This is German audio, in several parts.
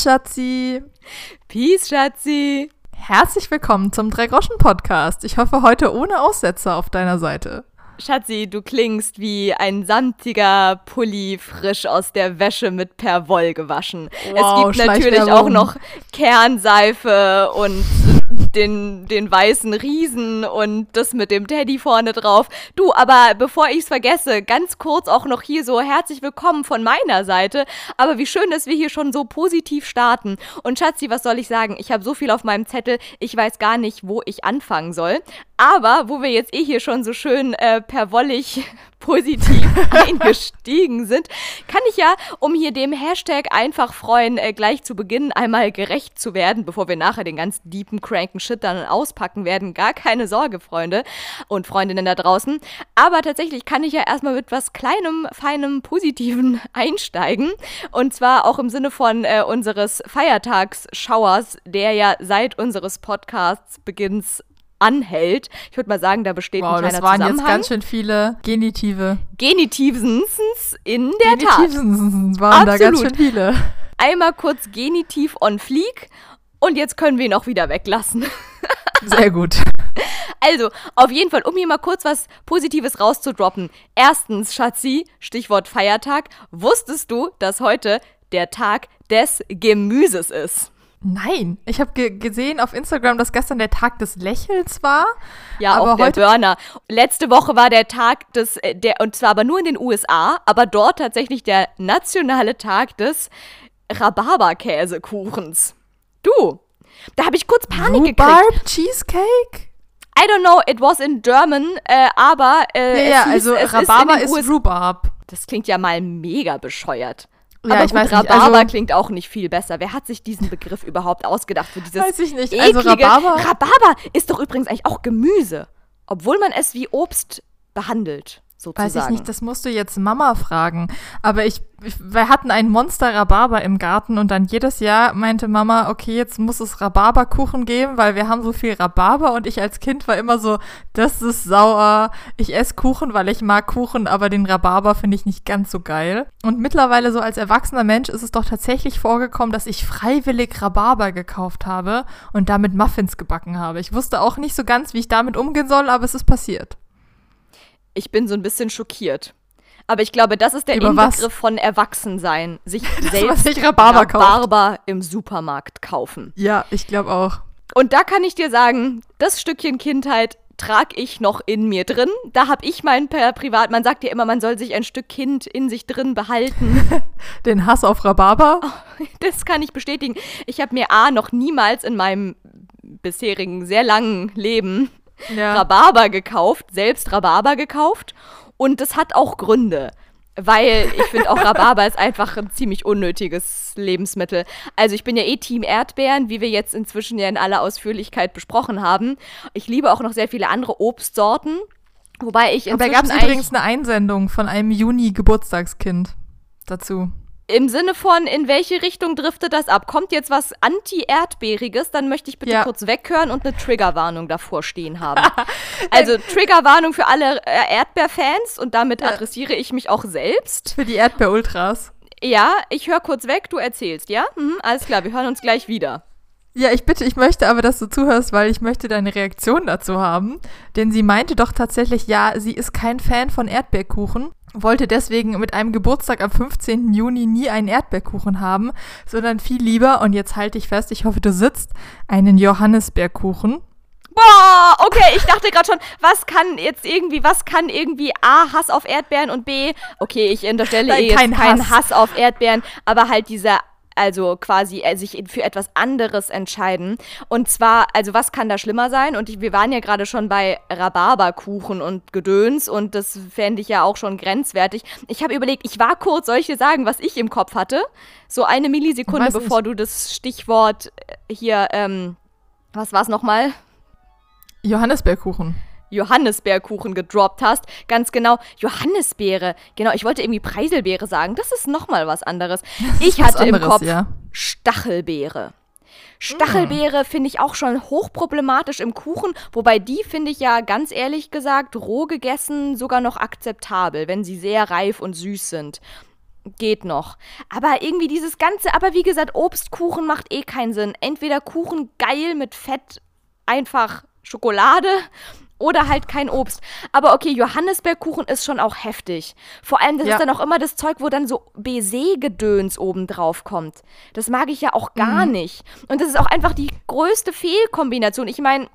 Peace, Schatzi. Peace, Schatzi. Herzlich willkommen zum Drei-Groschen-Podcast. Ich hoffe heute ohne Aussetzer auf deiner Seite. Schatzi, du klingst wie ein samtiger Pulli frisch aus der Wäsche mit Perwoll gewaschen. Wow, es gibt natürlich auch noch Kernseife und den, den weißen Riesen und das mit dem Teddy vorne drauf. Du, aber bevor ich es vergesse, ganz kurz auch noch hier so herzlich willkommen von meiner Seite. Aber wie schön, dass wir hier schon so positiv starten. Und Schatzi, was soll ich sagen? Ich habe so viel auf meinem Zettel, ich weiß gar nicht, wo ich anfangen soll. Aber wo wir jetzt eh hier schon so schön äh, perwollig positiv eingestiegen sind, kann ich ja, um hier dem Hashtag einfach freuen, äh, gleich zu Beginn einmal gerecht zu werden, bevor wir nachher den ganz deepen, cranken Shit dann auspacken werden. Gar keine Sorge, Freunde und Freundinnen da draußen. Aber tatsächlich kann ich ja erstmal mit was kleinem, feinem, positiven einsteigen. Und zwar auch im Sinne von äh, unseres Feiertagsschauers, der ja seit unseres Podcasts beginns anhält. Ich würde mal sagen, da besteht wow, ein kleiner das waren Zusammenhang. jetzt ganz schön viele Genitive. Genitivsens in der Genitivsens Tat. waren Absolut. da ganz schön viele. Einmal kurz Genitiv on fleek und jetzt können wir ihn auch wieder weglassen. Sehr gut. Also, auf jeden Fall, um hier mal kurz was Positives rauszudroppen. Erstens, Schatzi, Stichwort Feiertag, wusstest du, dass heute der Tag des Gemüses ist? Nein, ich habe ge gesehen auf Instagram, dass gestern der Tag des Lächelns war. Ja, aber auch der heute Burner. Letzte Woche war der Tag des, äh, der, und zwar aber nur in den USA, aber dort tatsächlich der nationale Tag des Rhabarberkäsekuchens. Du, da habe ich kurz Panik Rhubarb gekriegt. Cheesecake? I don't know, it was in German, äh, aber äh, ja, ja, hieß, also Rhabarber ist, ist Rhubarb. Das klingt ja mal mega bescheuert. Ja, Aber ich gut, weiß Rhabarber also, klingt auch nicht viel besser. Wer hat sich diesen Begriff überhaupt ausgedacht für dieses Weiß ich nicht. Also Rhabarber Rhabarber ist doch übrigens eigentlich auch Gemüse, obwohl man es wie Obst behandelt sozusagen. Weiß ich nicht, das musst du jetzt Mama fragen. Aber ich, wir hatten einen Monster Rhabarber im Garten und dann jedes Jahr meinte Mama, okay, jetzt muss es Rhabarberkuchen geben, weil wir haben so viel Rhabarber und ich als Kind war immer so, das ist sauer. Ich esse Kuchen, weil ich mag Kuchen, aber den Rhabarber finde ich nicht ganz so geil. Und mittlerweile so als erwachsener Mensch ist es doch tatsächlich vorgekommen, dass ich freiwillig Rhabarber gekauft habe und damit Muffins gebacken habe. Ich wusste auch nicht so ganz, wie ich damit umgehen soll, aber es ist passiert ich bin so ein bisschen schockiert. Aber ich glaube, das ist der Über Inbegriff was? von Erwachsensein. Sich das, selbst sich Rhabarber, Rhabarber im Supermarkt kaufen. Ja, ich glaube auch. Und da kann ich dir sagen, das Stückchen Kindheit trage ich noch in mir drin. Da habe ich mein per Privat, man sagt ja immer, man soll sich ein Stück Kind in sich drin behalten. Den Hass auf Rhabarber? Oh, das kann ich bestätigen. Ich habe mir A noch niemals in meinem bisherigen sehr langen Leben ja. Rhabarber gekauft, selbst Rhabarber gekauft. Und das hat auch Gründe. Weil ich finde auch Rhabarber ist einfach ein ziemlich unnötiges Lebensmittel. Also ich bin ja eh Team Erdbeeren, wie wir jetzt inzwischen ja in aller Ausführlichkeit besprochen haben. Ich liebe auch noch sehr viele andere Obstsorten. Wobei ich inzwischen. Aber da gab es übrigens eine Einsendung von einem Juni-Geburtstagskind dazu. Im Sinne von, in welche Richtung driftet das ab? Kommt jetzt was Anti-Erdbeeriges, dann möchte ich bitte ja. kurz weghören und eine Triggerwarnung davor stehen haben. also Triggerwarnung für alle äh, Erdbeerfans und damit adressiere ich mich auch selbst. Für die Erdbeer-Ultras. Ja, ich höre kurz weg, du erzählst, ja? Mhm, alles klar, wir hören uns gleich wieder. Ja, ich bitte, ich möchte aber, dass du zuhörst, weil ich möchte deine Reaktion dazu haben. Denn sie meinte doch tatsächlich, ja, sie ist kein Fan von Erdbeerkuchen wollte deswegen mit einem Geburtstag am 15. Juni nie einen Erdbeerkuchen haben, sondern viel lieber, und jetzt halte ich fest, ich hoffe, du sitzt, einen Johannisbeerkuchen. Boah, okay, ich dachte gerade schon, was kann jetzt irgendwie, was kann irgendwie A, Hass auf Erdbeeren und B, okay, ich unterstelle Nein, eh jetzt keinen Hass. Hass auf Erdbeeren, aber halt dieser also quasi äh, sich für etwas anderes entscheiden. Und zwar, also was kann da schlimmer sein? Und ich, wir waren ja gerade schon bei Rhabarberkuchen und Gedöns und das fände ich ja auch schon grenzwertig. Ich habe überlegt, ich war kurz, soll ich dir sagen, was ich im Kopf hatte? So eine Millisekunde, bevor du das Stichwort äh, hier, ähm, was war es nochmal? Johannisbeerkuchen. Johannisbeerkuchen gedroppt hast. Ganz genau, Johannisbeere. Genau, ich wollte irgendwie Preiselbeere sagen. Das ist nochmal was anderes. Ich hatte anderes, im Kopf ja. Stachelbeere. Stachelbeere mm. finde ich auch schon hochproblematisch im Kuchen, wobei die finde ich ja ganz ehrlich gesagt roh gegessen sogar noch akzeptabel, wenn sie sehr reif und süß sind. geht noch. Aber irgendwie dieses ganze, aber wie gesagt, Obstkuchen macht eh keinen Sinn. Entweder Kuchen geil mit Fett, einfach Schokolade oder halt kein Obst. Aber okay, Johannisbeerkuchen ist schon auch heftig. Vor allem, das ja. ist dann auch immer das Zeug, wo dann so Baiser-Gedöns oben drauf kommt. Das mag ich ja auch gar mhm. nicht. Und das ist auch einfach die größte Fehlkombination. Ich meine,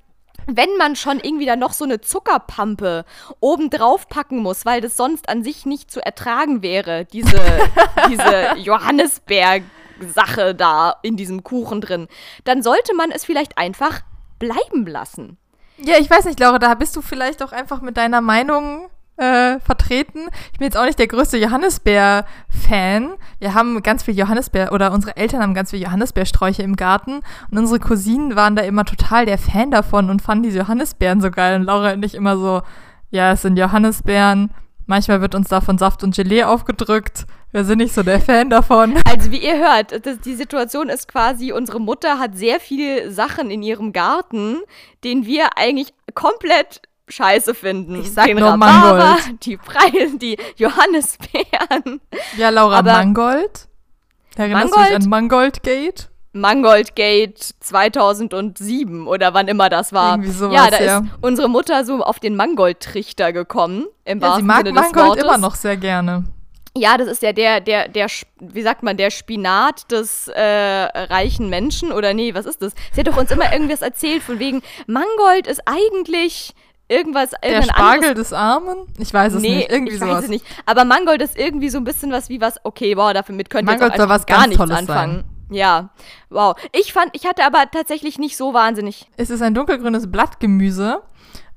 wenn man schon irgendwie dann noch so eine Zuckerpampe oben drauf packen muss, weil das sonst an sich nicht zu ertragen wäre, diese, diese Johannisbeer-Sache da in diesem Kuchen drin, dann sollte man es vielleicht einfach bleiben lassen. Ja, ich weiß nicht, Laura, da bist du vielleicht auch einfach mit deiner Meinung äh, vertreten. Ich bin jetzt auch nicht der größte Johannisbeer-Fan. Wir haben ganz viel Johannisbeer oder unsere Eltern haben ganz viel Johannisbeersträuche im Garten und unsere Cousinen waren da immer total der Fan davon und fanden diese Johannisbeeren so geil. Und Laura und ich immer so, ja, es sind Johannisbeeren. Manchmal wird uns davon Saft und Gelee aufgedrückt. Wir sind nicht so der Fan davon. Also wie ihr hört, das, die Situation ist quasi, unsere Mutter hat sehr viele Sachen in ihrem Garten, den wir eigentlich komplett scheiße finden. Ich sag Den nur Rhabarber, Mangold. Die Preise, die Johannisbeeren. Ja, Laura, Aber Mangold? Erinnerst Mangold? du dich an Mangoldgate? Mangoldgate 2007 oder wann immer das war. Irgendwie sowas, ja, da ja. ist unsere Mutter so auf den Mangold-Trichter gekommen. Im ja, sie mag Sinne Mangold immer noch sehr gerne. Ja, das ist ja der, der, der, wie sagt man, der Spinat des äh, reichen Menschen oder nee, was ist das? Sie hat doch uns immer irgendwas erzählt von wegen, Mangold ist eigentlich irgendwas. Der Spargel anderes. des Armen? Ich weiß es nee, nicht. Irgendwie ich sowas. weiß es nicht. Aber Mangold ist irgendwie so ein bisschen was wie was, okay, wow, damit könnt ihr Mangold jetzt auch was gar nichts Tolles anfangen. Sein. Ja, wow. Ich fand, ich hatte aber tatsächlich nicht so wahnsinnig. Es ist ein dunkelgrünes Blattgemüse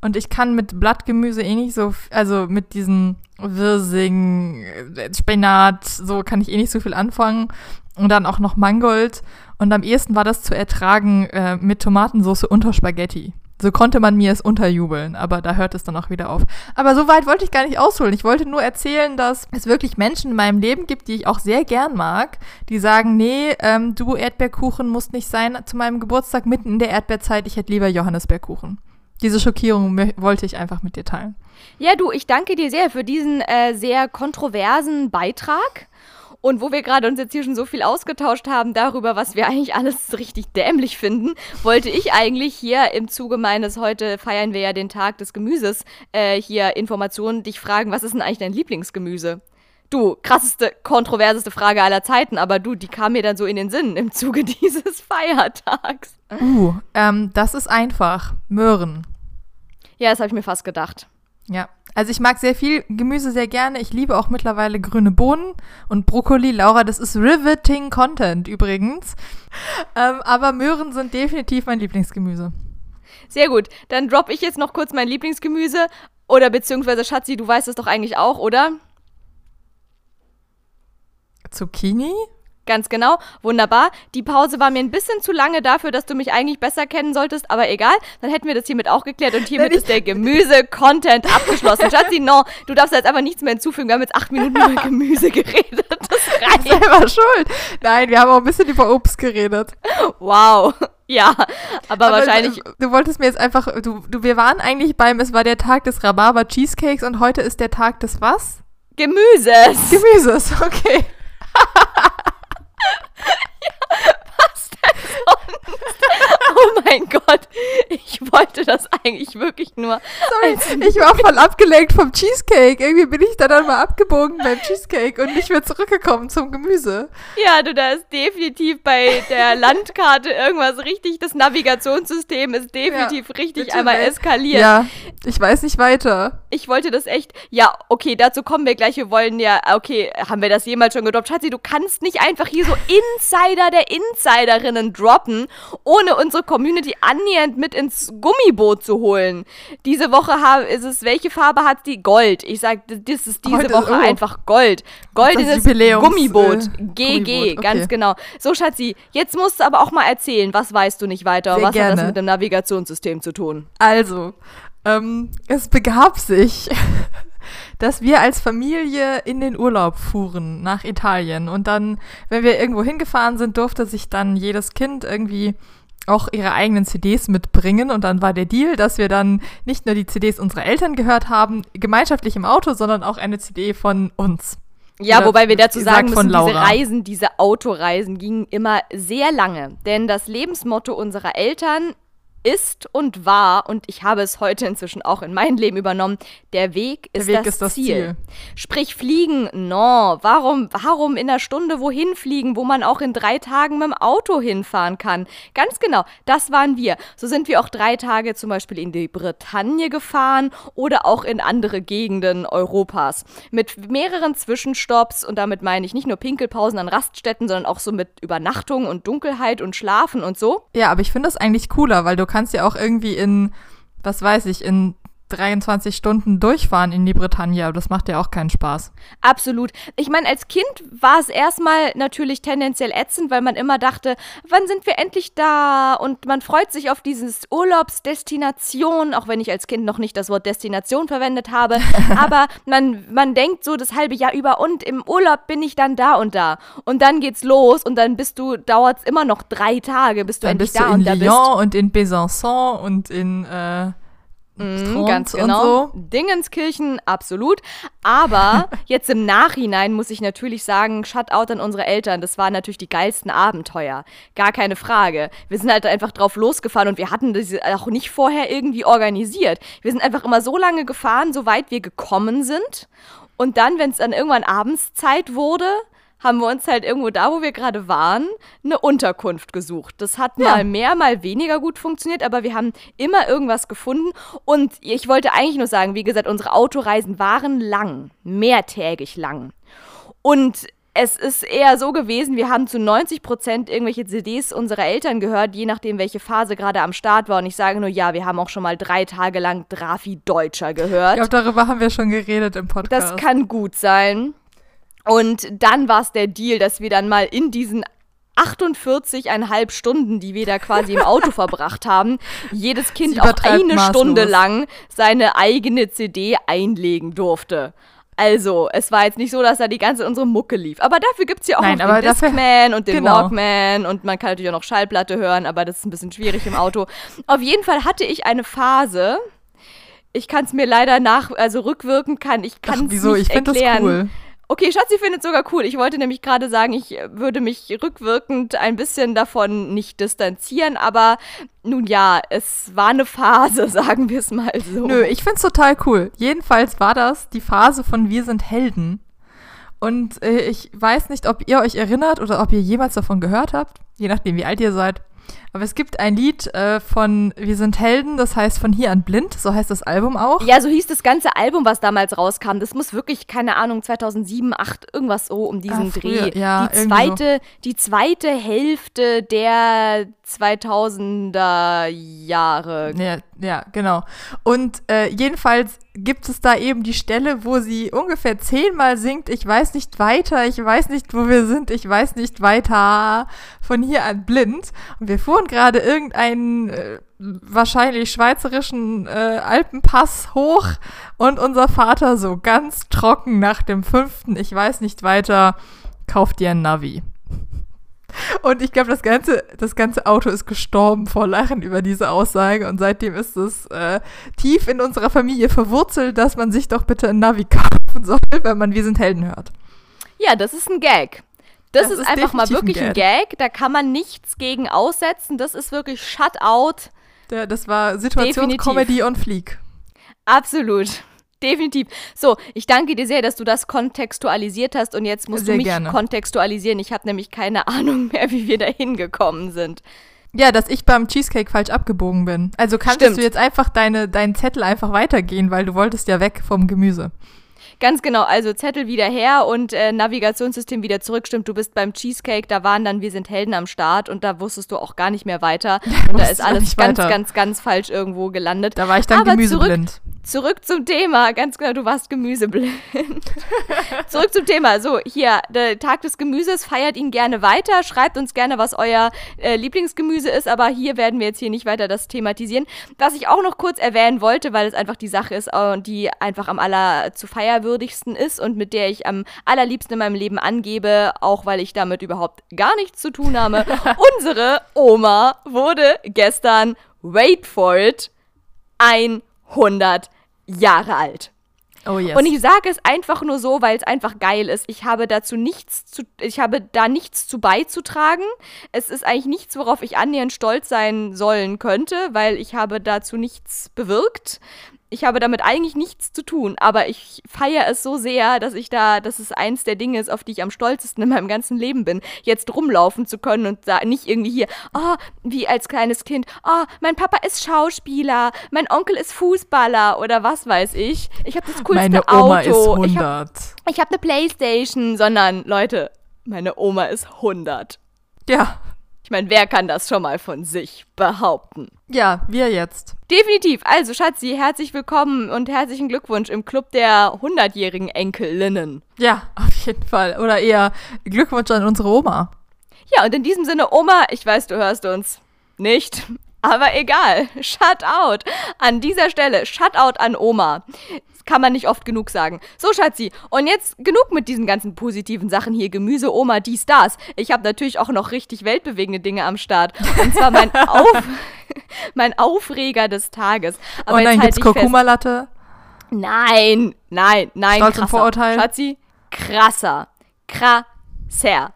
und ich kann mit Blattgemüse eh nicht so, also mit diesen Wirsing, äh, Spinat, so kann ich eh nicht so viel anfangen. Und dann auch noch Mangold. Und am ehesten war das zu ertragen äh, mit Tomatensauce unter Spaghetti. So konnte man mir es unterjubeln, aber da hört es dann auch wieder auf. Aber so weit wollte ich gar nicht ausholen. Ich wollte nur erzählen, dass es wirklich Menschen in meinem Leben gibt, die ich auch sehr gern mag, die sagen, nee, ähm, du Erdbeerkuchen musst nicht sein zu meinem Geburtstag mitten in der Erdbeerzeit, ich hätte lieber Johannisbeerkuchen. Diese Schockierung wollte ich einfach mit dir teilen. Ja, du, ich danke dir sehr für diesen äh, sehr kontroversen Beitrag. Und wo wir gerade uns jetzt hier schon so viel ausgetauscht haben darüber, was wir eigentlich alles richtig dämlich finden, wollte ich eigentlich hier im Zuge meines, heute feiern wir ja den Tag des Gemüses, äh, hier Informationen dich fragen, was ist denn eigentlich dein Lieblingsgemüse? Du, krasseste, kontroverseste Frage aller Zeiten, aber du, die kam mir dann so in den Sinn im Zuge dieses Feiertags. Uh, ähm, das ist einfach. Möhren. Ja, das habe ich mir fast gedacht. Ja, also ich mag sehr viel Gemüse sehr gerne. Ich liebe auch mittlerweile grüne Bohnen und Brokkoli. Laura, das ist riveting Content übrigens. Ähm, aber Möhren sind definitiv mein Lieblingsgemüse. Sehr gut. Dann droppe ich jetzt noch kurz mein Lieblingsgemüse. Oder beziehungsweise Schatzi, du weißt es doch eigentlich auch, oder? Zucchini? Ganz genau, wunderbar. Die Pause war mir ein bisschen zu lange dafür, dass du mich eigentlich besser kennen solltest, aber egal. Dann hätten wir das hiermit auch geklärt und hiermit ist der Gemüse-Content abgeschlossen. Schatzi, no, du darfst jetzt einfach nichts mehr hinzufügen. Wir haben jetzt acht Minuten über Gemüse geredet. Das reicht. selber schuld. Nein, wir haben auch ein bisschen über Obst geredet. Wow. Ja, aber, aber, wahrscheinlich. Du, du wolltest mir jetzt einfach, du, du, wir waren eigentlich beim, es war der Tag des Rhabarber Cheesecakes und heute ist der Tag des was? Gemüses. Gemüses, okay. was denn sonst? Oh mein Gott, ich wollte das eigentlich wirklich nur. Sorry, ich war voll abgelenkt vom Cheesecake. Irgendwie bin ich da dann mal abgebogen beim Cheesecake und nicht mehr zurückgekommen zum Gemüse. Ja, du, da ist definitiv bei der Landkarte irgendwas richtig. Das Navigationssystem ist definitiv ja, richtig einmal eskaliert. Ja, ich weiß nicht weiter. Ich wollte das echt. Ja, okay, dazu kommen wir gleich. Wir wollen ja, okay, haben wir das jemals schon gedroppt? Schatzi, du kannst nicht einfach hier so Insider der Insiderinnen droppen, ohne unsere Community annähernd mit ins Gummiboot zu holen. Diese Woche ist es, welche Farbe hat die? Gold. Ich sag, das ist diese Heute Woche ist, oh. einfach Gold. Gold ist das Gummiboot. Äh, GG, Gummiboot. Okay. ganz genau. So, Schatzi, jetzt musst du aber auch mal erzählen, was weißt du nicht weiter? Sehr was gerne. hat das mit dem Navigationssystem zu tun? Also, ähm, es begab sich dass wir als Familie in den Urlaub fuhren nach Italien. Und dann, wenn wir irgendwo hingefahren sind, durfte sich dann jedes Kind irgendwie auch ihre eigenen CDs mitbringen. Und dann war der Deal, dass wir dann nicht nur die CDs unserer Eltern gehört haben, gemeinschaftlich im Auto, sondern auch eine CD von uns. Ja, Oder wobei wir dazu sagen müssen, diese. Reisen, diese Autoreisen gingen immer sehr lange. Denn das Lebensmotto unserer Eltern ist und war, und ich habe es heute inzwischen auch in mein Leben übernommen, der Weg Der ist, Weg das, ist das Ziel. Ziel. Sprich, fliegen, no. Warum, warum in einer Stunde wohin fliegen, wo man auch in drei Tagen mit dem Auto hinfahren kann? Ganz genau, das waren wir. So sind wir auch drei Tage zum Beispiel in die Bretagne gefahren oder auch in andere Gegenden Europas. Mit mehreren Zwischenstopps und damit meine ich nicht nur Pinkelpausen an Raststätten, sondern auch so mit Übernachtung und Dunkelheit und Schlafen und so. Ja, aber ich finde das eigentlich cooler, weil du kannst ja auch irgendwie in, was weiß ich, in 23 Stunden durchfahren in die Bretagne, aber das macht ja auch keinen Spaß. Absolut. Ich meine, als Kind war es erstmal natürlich tendenziell ätzend, weil man immer dachte, wann sind wir endlich da? Und man freut sich auf dieses Urlaubsdestination, auch wenn ich als Kind noch nicht das Wort Destination verwendet habe. Aber man, man denkt so das halbe Jahr über und im Urlaub bin ich dann da und da. Und dann geht's los und dann bist du, dauert's immer noch drei Tage, bis du Dann endlich bist du da in und da bist. Lyon und in Besançon und in äh, Mhm, ganz genau. so. Dingenskirchen, absolut. Aber jetzt im Nachhinein muss ich natürlich sagen, Shutout an unsere Eltern. Das waren natürlich die geilsten Abenteuer. Gar keine Frage. Wir sind halt einfach drauf losgefahren und wir hatten das auch nicht vorher irgendwie organisiert. Wir sind einfach immer so lange gefahren, soweit wir gekommen sind. Und dann, wenn es dann irgendwann Abendszeit wurde, haben wir uns halt irgendwo da, wo wir gerade waren, eine Unterkunft gesucht. Das hat Ja. mal mehr, mal weniger gut funktioniert, aber wir haben immer irgendwas gefunden. Und ich wollte eigentlich nur sagen, wie gesagt, unsere Autoreisen waren lang, mehrtägig lang. Und es ist eher so gewesen, wir haben zu 90 Prozent irgendwelche CDs unserer Eltern gehört, je nachdem, welche Phase gerade am Start war. Und ich sage nur, ja, wir haben auch schon mal drei Tage lang Drafi Deutscher gehört. Ich glaube, darüber haben wir schon geredet im Podcast. Das kann gut sein. Und dann war es der Deal, dass wir dann mal in diesen 48,5 Stunden, die wir da quasi im Auto verbracht haben, jedes Kind auch eine maßlos. Stunde lang seine eigene CD einlegen durfte. Also, es war jetzt nicht so, dass da die ganze unsere Mucke lief. Aber dafür gibt es ja auch Nein, noch den Discman und den genau. Walkman und man kann natürlich auch noch Schallplatte hören, aber das ist ein bisschen schwierig im Auto. Auf jeden Fall hatte ich eine Phase, ich kann es mir leider nach, also rückwirkend kann ich kann es wieso? nicht Ich finde das erklären. cool. Okay, Schatzi findet sogar cool. Ich wollte nämlich gerade sagen, ich würde mich rückwirkend ein bisschen davon nicht distanzieren, aber nun ja, es war eine Phase, sagen wir es mal so. Nö, ich find's total cool. Jedenfalls war das die Phase von Wir sind Helden. Und äh, ich weiß nicht, ob ihr euch erinnert oder ob ihr jemals davon gehört habt, je nachdem, wie alt ihr seid. Aber es gibt ein Lied äh, von Wir sind Helden, das heißt von hier an blind, so heißt das Album auch. Ja, so hieß das ganze Album, was damals rauskam. Das muss wirklich, keine Ahnung, 2007, 2008, irgendwas so um diesen Ah, früher, Dreh. ja, die, zweite, die zweite Hälfte der 2000er Jahre. Ja, ja, genau. Und äh, jedenfalls gibt es da eben die Stelle, wo sie ungefähr zehnmal singt, ich weiß nicht weiter, ich weiß nicht, wo wir sind, ich weiß nicht weiter, von hier an blind. Und wir fuhren gerade irgendeinen äh, wahrscheinlich schweizerischen äh, Alpenpass hoch und unser Vater so ganz trocken nach dem fünften, ich weiß nicht weiter, kauft dir ein Navi. Und ich glaube, das ganze, das ganze Auto ist gestorben vor Lachen über diese Aussage. Und seitdem ist es äh, tief in unserer Familie verwurzelt, dass man sich doch bitte ein Navi kaufen soll, wenn man Wir sind Helden hört. Ja, das ist ein Gag. Das, Das ist, ist einfach mal wirklich ein ein Gag. Da kann man nichts gegen aussetzen. Das ist wirklich Shutout. Der, das war Situationscomedy und Flieg. Absolut. Definitiv. So, ich danke dir sehr, dass du das kontextualisiert hast und jetzt musst Sehr du mich gerne. kontextualisieren. Ich habe nämlich keine Ahnung mehr, wie wir da hingekommen sind. Ja, dass ich beim Cheesecake falsch abgebogen bin. Also kannst du jetzt einfach deine, deinen Zettel einfach weitergehen, weil du wolltest ja weg vom Gemüse. Ganz genau, also Zettel wieder her und äh, Navigationssystem wieder zurück. Stimmt, du bist beim Cheesecake, da waren dann Wir sind Helden am Start und da wusstest du auch gar nicht mehr weiter. Und da ist alles ganz, ganz, ganz falsch irgendwo gelandet. Da war ich dann Aber gemüseblind. Zurück zum Thema, ganz genau, du warst gemüseblind. Zurück zum Thema. So, hier, der Tag des Gemüses, feiert ihn gerne weiter, schreibt uns gerne, was euer äh, Lieblingsgemüse ist, aber hier werden wir jetzt hier nicht weiter das thematisieren. Was ich auch noch kurz erwähnen wollte, weil es einfach die Sache ist, äh, die einfach am aller zu feierwürdigsten ist und mit der ich am allerliebsten in meinem Leben angebe, auch weil ich damit überhaupt gar nichts zu tun habe. Unsere Oma wurde gestern, wait for it, 100 Jahre alt. Oh yes. Und ich sage es einfach nur so, weil es einfach geil ist. Ich habe dazu nichts zu, ich habe da nichts zu beizutragen. Es ist eigentlich nichts, worauf ich annähernd stolz sein sollen könnte, weil ich habe dazu nichts bewirkt ich habe damit eigentlich nichts zu tun, aber ich feiere es so sehr, dass ich da, dass es eins der Dinge ist, auf die ich am stolzesten in meinem ganzen Leben bin, jetzt rumlaufen zu können und da nicht irgendwie hier, oh, wie als kleines Kind, oh, mein Papa ist Schauspieler, mein Onkel ist Fußballer oder was weiß ich. Ich habe das coolste Meine Oma Auto. ist 100. Ich habe hab eine Playstation, sondern Leute, meine Oma ist 100. ja. Ich meine, wer kann das schon mal von sich behaupten? Ja, wir jetzt. Definitiv. Also, Schatzi, herzlich willkommen und herzlichen Glückwunsch im Club der 100-jährigen Enkelinnen. Ja, auf jeden Fall. Oder eher Glückwunsch an unsere Oma. Ja, und in diesem Sinne, Oma, ich weiß, du hörst uns nicht, aber egal. Shut out. An dieser Stelle, shut out an Oma. Kann man nicht oft genug sagen. So, Schatzi, und jetzt genug mit diesen ganzen positiven Sachen hier. Gemüse, Oma, dies, das. Ich habe natürlich auch noch richtig weltbewegende Dinge am Start. Und zwar mein, Auf mein Aufreger des Tages. Aber und dann jetzt gibt's halt fest. Kurkuma-Latte. Nein, nein, nein. Stolz und krasser. Vorurteil? Schatzi, krasser. Krasser.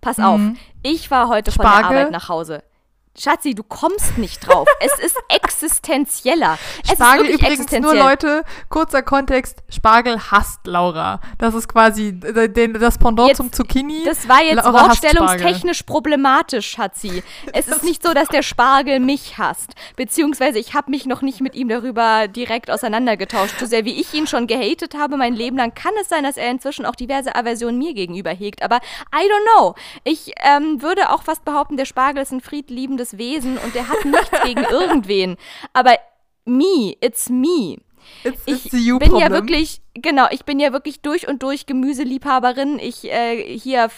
Pass auf, ich war heute von der Mhm. Spargel? Arbeit nach Hause. Schatzi, du kommst nicht drauf. es ist existenzieller. Es Spargel ist übrigens nur. Leute, kurzer Kontext, Spargel hasst Laura. Das ist quasi äh, den, das Pendant Jetzt- zum Zucchini. Das war jetzt Laura wortstellungstechnisch problematisch, Schatzi. Es ist nicht so, dass der Spargel mich hasst. Beziehungsweise ich habe mich noch nicht mit ihm darüber direkt auseinandergetauscht. So sehr wie ich ihn schon gehatet habe mein Leben lang, kann es sein, dass er inzwischen auch diverse Aversionen mir gegenüber hegt. Aber I don't know. Ich ähm, würde auch fast behaupten, der Spargel ist ein friedliebendes Wesen und der hat nichts gegen irgendwen. Aber me, it's me. It's, Ich it's bin problem. ja wirklich, genau, ich bin ja wirklich durch und durch Gemüseliebhaberin. Ich, äh, hier,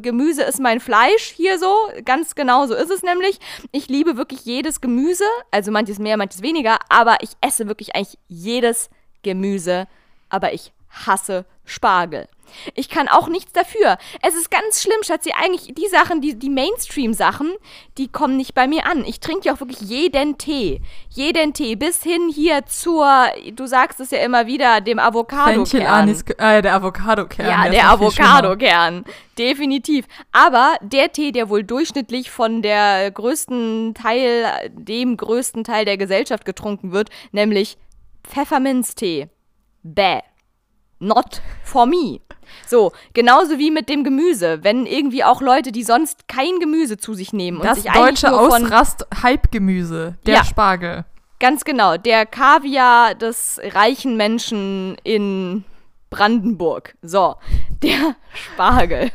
Gemüse ist mein Fleisch, hier so, ganz genau so ist es nämlich. Ich liebe wirklich jedes Gemüse, also manches mehr, manches weniger, aber ich esse wirklich eigentlich jedes Gemüse, aber ich hasse Spargel. Ich kann auch nichts dafür. Es ist ganz schlimm, Schatzi. Eigentlich die Sachen, die, die Mainstream-Sachen, die kommen nicht bei mir an. Ich trinke ja auch wirklich jeden Tee. Jeden Tee. Bis hin hier zur, du sagst es ja immer wieder, dem Avocado. Fenchel, Anis, äh, der Avocado-Kern. Ja, der schlimmer. Avocado-Kern. Definitiv. Aber der Tee, der wohl durchschnittlich von der größten Teil, dem größten Teil der Gesellschaft getrunken wird, nämlich Pfefferminztee. Bäh. Not for me. So, genauso wie mit dem Gemüse. Wenn irgendwie auch Leute, die sonst kein Gemüse zu sich nehmen und Das sich eigentlich deutsche nur von Ausrast-Hype-Gemüse. Der Ja. Spargel. Ganz genau, der Kaviar des reichen Menschen in Brandenburg. So, der Spargel.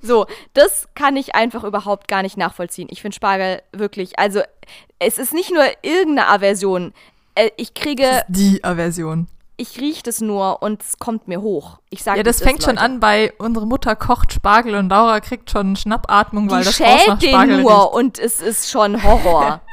So, das kann ich einfach überhaupt gar nicht nachvollziehen. Ich finde Spargel wirklich, also es ist nicht nur irgendeine Aversion. Äh, Ich kriege, Das ist die Aversion. Ich rieche das nur und es kommt mir hoch. Ich sage Ja, das fängt schon an bei unsere Mutter kocht Spargel und Laura kriegt schon Schnappatmung, weil Die das nach schält Spargel den nur riecht. und es ist schon Horror.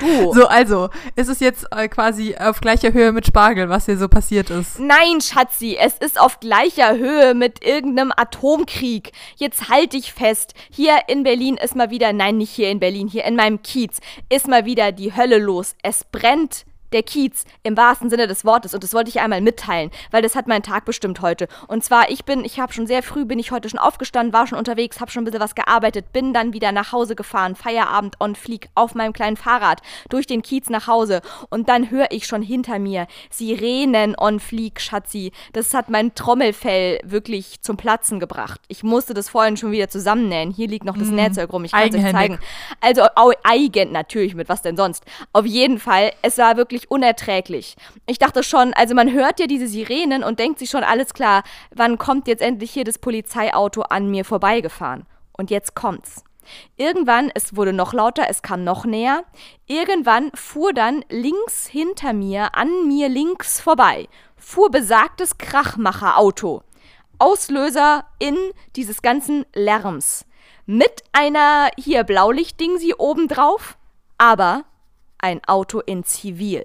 Du. So, also, ist es jetzt äh, quasi auf gleicher Höhe mit Spargel, was hier so passiert ist? Nein, Schatzi, es ist auf gleicher Höhe mit irgendeinem Atomkrieg. Jetzt halt dich fest. Hier in Berlin ist mal wieder, nein, nicht hier in Berlin, hier in meinem Kiez ist mal wieder die Hölle los. Es brennt der Kiez im wahrsten Sinne des Wortes und das wollte ich einmal mitteilen, weil das hat meinen Tag bestimmt heute. Und zwar, ich bin, ich habe schon sehr früh, bin ich heute schon aufgestanden, war schon unterwegs, habe schon ein bisschen was gearbeitet, bin dann wieder nach Hause gefahren, Feierabend on flieg auf meinem kleinen Fahrrad durch den Kiez nach Hause und dann höre ich schon hinter mir Sirenen on fleek, Schatzi. Das hat mein Trommelfell wirklich zum Platzen gebracht. Ich musste das vorhin schon wieder zusammennähen. Hier liegt noch das Nähzeug rum, ich kann es euch zeigen. Also eigen natürlich, mit was denn sonst. Auf jeden Fall, es war wirklich unerträglich. Ich dachte schon, also man hört ja diese Sirenen und denkt sich schon, alles klar, wann kommt jetzt endlich hier das Polizeiauto an mir vorbeigefahren? Und jetzt kommt's. Irgendwann, es wurde noch lauter, es kam noch näher. Irgendwann fuhr dann links hinter mir, an mir links vorbei, fuhr besagtes Krachmacherauto. Auslöser in dieses ganzen Lärms. Mit einer hier Blaulichtdingsi obendrauf, aber ein Auto in Zivil.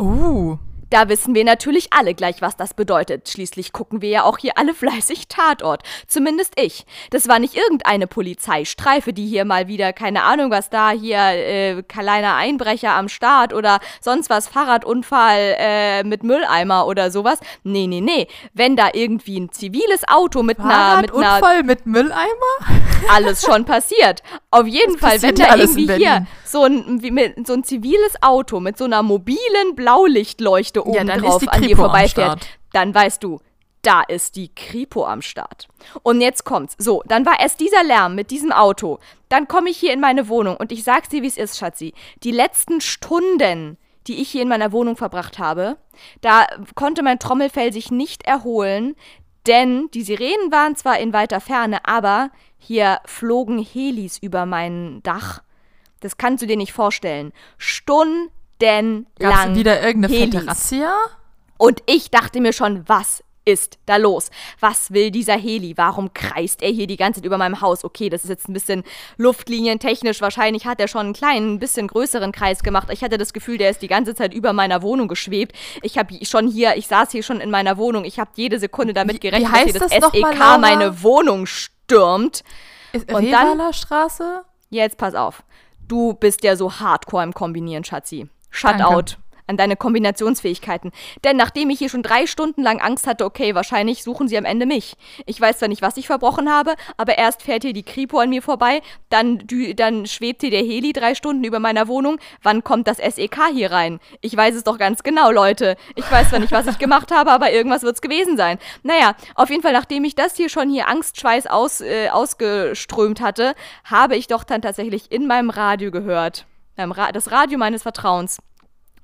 Uh, Da wissen wir natürlich alle gleich, was das bedeutet. Schließlich gucken wir ja auch hier alle fleißig Tatort. Zumindest ich. Das war nicht irgendeine Polizeistreife, die hier mal wieder, keine Ahnung, was da hier, äh, kleiner Einbrecher am Start oder sonst was, Fahrradunfall äh, mit Mülleimer oder sowas. Nee, nee, nee. Wenn da irgendwie ein ziviles Auto mit einer. Mit einer Unfall mit Mülleimer? alles schon passiert. Auf jeden Das Fall, wenn da irgendwie hier. So ein, wie mit, so ein ziviles Auto mit so einer mobilen Blaulichtleuchte oben dann ist drauf an dir vorbeifährt, dann weißt du, da ist die Kripo am Start. Und jetzt kommt's. So, dann war erst dieser Lärm mit diesem Auto. Dann komme ich hier in meine Wohnung und ich sag's dir, wie es ist, Schatzi. Die letzten Stunden, die ich hier in meiner Wohnung verbracht habe, da konnte mein Trommelfell sich nicht erholen, denn die Sirenen waren zwar in weiter Ferne, aber hier flogen Helis über mein Dach. Das kannst du dir nicht vorstellen. Stundenlang. Gab's wieder irgendeine Helis. Razzia? Und ich dachte mir schon, was ist da los? Was will dieser Heli? Warum kreist er hier die ganze Zeit über meinem Haus? Okay, das ist jetzt ein bisschen luftlinientechnisch. Wahrscheinlich hat er schon einen kleinen, ein bisschen größeren Kreis gemacht. Ich hatte das Gefühl, der ist die ganze Zeit über meiner Wohnung geschwebt. Ich habe schon hier, ich saß hier schon in meiner Wohnung. Ich habe jede Sekunde damit Wie- gerechnet, wie heißt dass hier das das noch mal, SEK Laura? meine Wohnung stürmt. Ist Und dann- Revaler Straße? Jetzt pass auf. Du bist ja so hardcore im Kombinieren, Schatzi. Shutout Danke. An deine Kombinationsfähigkeiten. Denn nachdem ich hier schon drei Stunden lang Angst hatte, okay, wahrscheinlich suchen sie am Ende mich. Ich weiß zwar nicht, was ich verbrochen habe, aber erst fährt hier die Kripo an mir vorbei, dann, dann schwebt hier der Heli drei Stunden über meiner Wohnung. Wann kommt das SEK hier rein? Ich weiß es doch ganz genau, Leute. Ich weiß zwar nicht, was ich gemacht habe, aber irgendwas wird's gewesen sein. Naja, auf jeden Fall, nachdem ich das hier schon hier Angstschweiß aus, äh, ausgeströmt hatte, habe ich doch dann tatsächlich in meinem Radio gehört. Das Radio meines Vertrauens.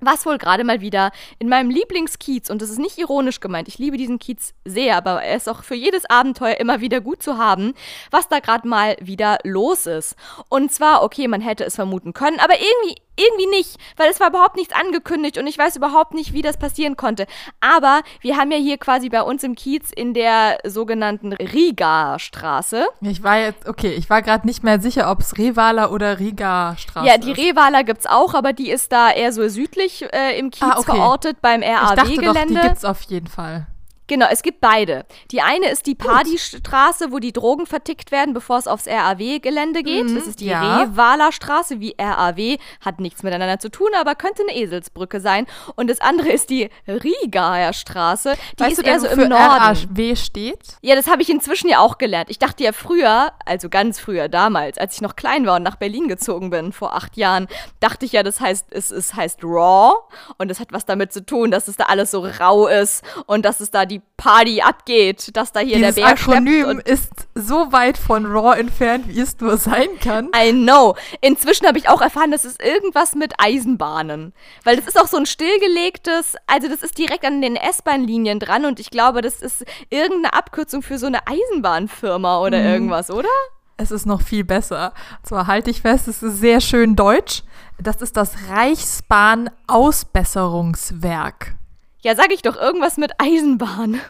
Was wohl gerade mal wieder in meinem Lieblingskiez, und das ist nicht ironisch gemeint, ich liebe diesen Kiez sehr, aber er ist auch für jedes Abenteuer immer wieder gut zu haben, was da gerade mal wieder los ist. Und zwar, okay, man hätte es vermuten können, aber irgendwie, irgendwie nicht, weil es war überhaupt nichts angekündigt und ich weiß überhaupt nicht, wie das passieren konnte. Aber wir haben ja hier quasi bei uns im Kiez in der sogenannten Riga-Straße. Ich war jetzt, okay, ich war gerade nicht mehr sicher, ob es Revaler oder Riga Straße Ja, die ist. Revaler gibt's auch, aber die ist da eher so südlich äh, im Kiez Ah, okay. verortet beim Ich dachte doch, die RAW-Gelände. gibt's auf jeden Fall. Genau, es gibt beide. Die eine ist die Partystraße, wo die Drogen vertickt werden, bevor es aufs RAW-Gelände geht. das ist die Mhm, ja. Revaler Straße, wie RAW, hat nichts miteinander zu tun, aber könnte eine Eselsbrücke sein. Und das andere ist die Rigaer Straße, die weißt ist du denn, eher so im Norden. RAW steht? Ja, das habe ich inzwischen ja auch gelernt. Ich dachte ja früher, also ganz früher damals, als ich noch klein war und nach Berlin gezogen bin, vor acht Jahren, dachte ich ja, das heißt, es, es heißt Raw und es hat was damit zu tun, dass es da alles so rau ist und dass es da die Party abgeht, dass da hier Dieses der Bär Akronym und ist so weit von Raw entfernt, wie es nur sein kann. I know. Inzwischen habe ich auch erfahren, das ist irgendwas mit Eisenbahnen. Weil das ist auch so ein stillgelegtes, also das ist direkt an den S-Bahn-Linien dran und ich glaube, das ist irgendeine Abkürzung für so eine Eisenbahnfirma oder irgendwas, oder? Es ist noch viel besser. Zwar halte ich fest, es ist sehr schön deutsch. Das ist das Reichsbahn-Ausbesserungswerk. Ja, sag ich doch, irgendwas mit Eisenbahn.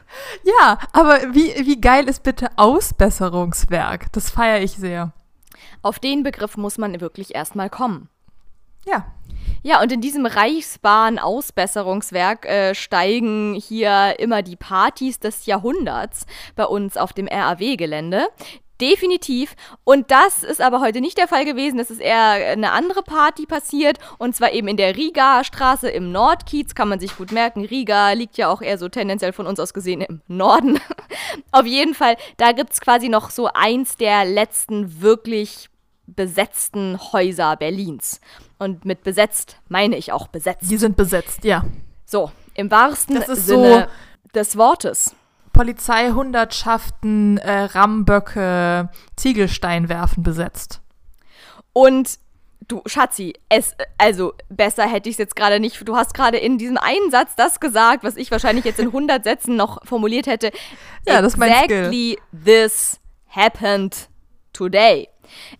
Ja, aber wie, wie geil ist bitte Ausbesserungswerk? Das feiere ich sehr. Auf den Begriff muss man wirklich erstmal kommen. Ja. Ja, und in diesem Reichsbahn-Ausbesserungswerk äh, steigen hier immer die Partys des Jahrhunderts bei uns auf dem RAW-Gelände. Definitiv. Und das ist aber heute nicht der Fall gewesen. Es ist eher eine andere Party passiert. Und zwar eben in der Riga-Straße im Nordkiez. Kann man sich gut merken. Riga liegt ja auch eher so tendenziell von uns aus gesehen im Norden. Auf jeden Fall, da gibt es quasi noch so eins der letzten wirklich besetzten Häuser Berlins. Und mit besetzt meine ich auch besetzt. Die sind besetzt, ja. So, im wahrsten Das ist Sinne des Wortes. Polizeihundertschaften, äh, Rammböcke, Ziegelsteinwerfen besetzt. Und du, Schatzi, es, also besser hätte ich es jetzt gerade nicht. Du hast gerade in diesem einen Satz das gesagt, was ich wahrscheinlich jetzt in 100 Sätzen noch formuliert hätte. Ja, das ist mein Exactly this happened today.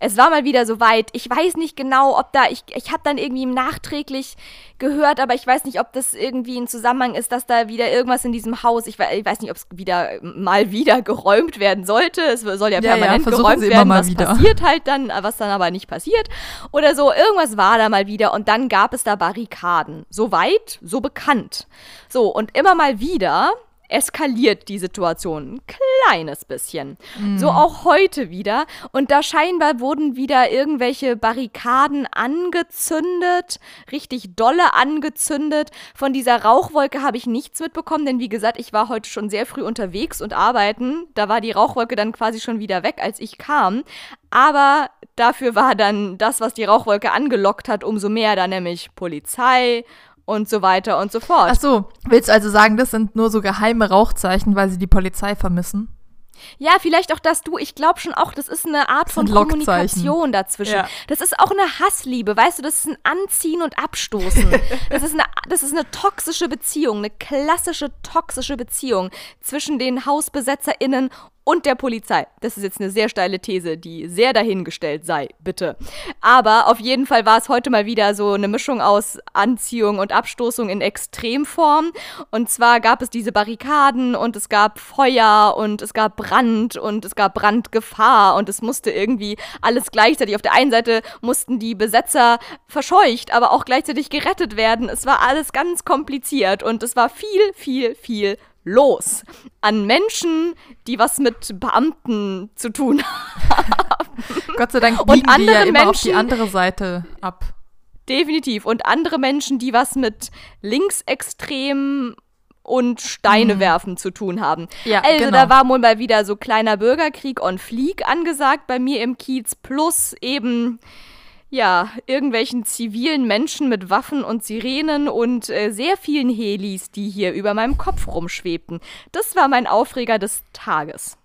Es war mal wieder soweit. Ich weiß nicht genau, ob da, ich, ich habe dann irgendwie nachträglich gehört, aber ich weiß nicht, ob das irgendwie ein Zusammenhang ist, dass da wieder irgendwas in diesem Haus, ich, ich weiß nicht, ob es wieder mal wieder geräumt werden sollte. Es soll ja permanent ja, geräumt werden, was wieder. passiert halt dann, was dann aber nicht passiert oder so. Irgendwas war da mal wieder und dann gab es da Barrikaden. So weit, so bekannt. So, und immer mal wieder eskaliert die Situation ein kleines bisschen. Mhm. So auch heute wieder. Und da scheinbar wurden wieder irgendwelche Barrikaden angezündet, richtig dolle angezündet. Von dieser Rauchwolke habe ich nichts mitbekommen, denn wie gesagt, ich war heute schon sehr früh unterwegs und arbeiten. Da war die Rauchwolke dann quasi schon wieder weg, als ich kam. Aber dafür war dann das, was die Rauchwolke angelockt hat, umso mehr da nämlich Polizei und so weiter und so fort. Ach so, willst du also sagen, das sind nur so geheime Rauchzeichen, weil sie die Polizei vermissen? Ja, vielleicht auch das du. Ich glaube schon auch, das ist eine Art von Kommunikation dazwischen. Ja. Das ist auch eine Hassliebe, weißt du, das ist ein Anziehen und Abstoßen. das, ist eine, das ist eine toxische Beziehung, eine klassische toxische Beziehung zwischen den HausbesetzerInnen und der Polizei. Das ist jetzt eine sehr steile These, die sehr dahingestellt sei, bitte. Aber auf jeden Fall war es heute mal wieder so eine Mischung aus Anziehung und Abstoßung in Extremform. Und zwar gab es diese Barrikaden und es gab Feuer und es gab Brand und es gab Brandgefahr und es musste irgendwie alles gleichzeitig. Auf der einen Seite mussten die Besetzer verscheucht, aber auch gleichzeitig gerettet werden. Es war alles ganz kompliziert und es war viel, viel, viel los an Menschen, die was mit Beamten zu tun haben. Gott sei Dank biegen und andere die ja immer Menschen, auf die andere Seite ab. Definitiv. Und andere Menschen, die was mit Linksextremen und Steine mhm. werfen zu tun haben. Ja, also genau. da war wohl mal wieder so kleiner Bürgerkrieg on Fleek angesagt bei mir im Kiez plus eben ja, irgendwelchen zivilen Menschen mit Waffen und Sirenen und äh, sehr vielen Helis, die hier über meinem Kopf rumschwebten. Das war mein Aufreger des Tages.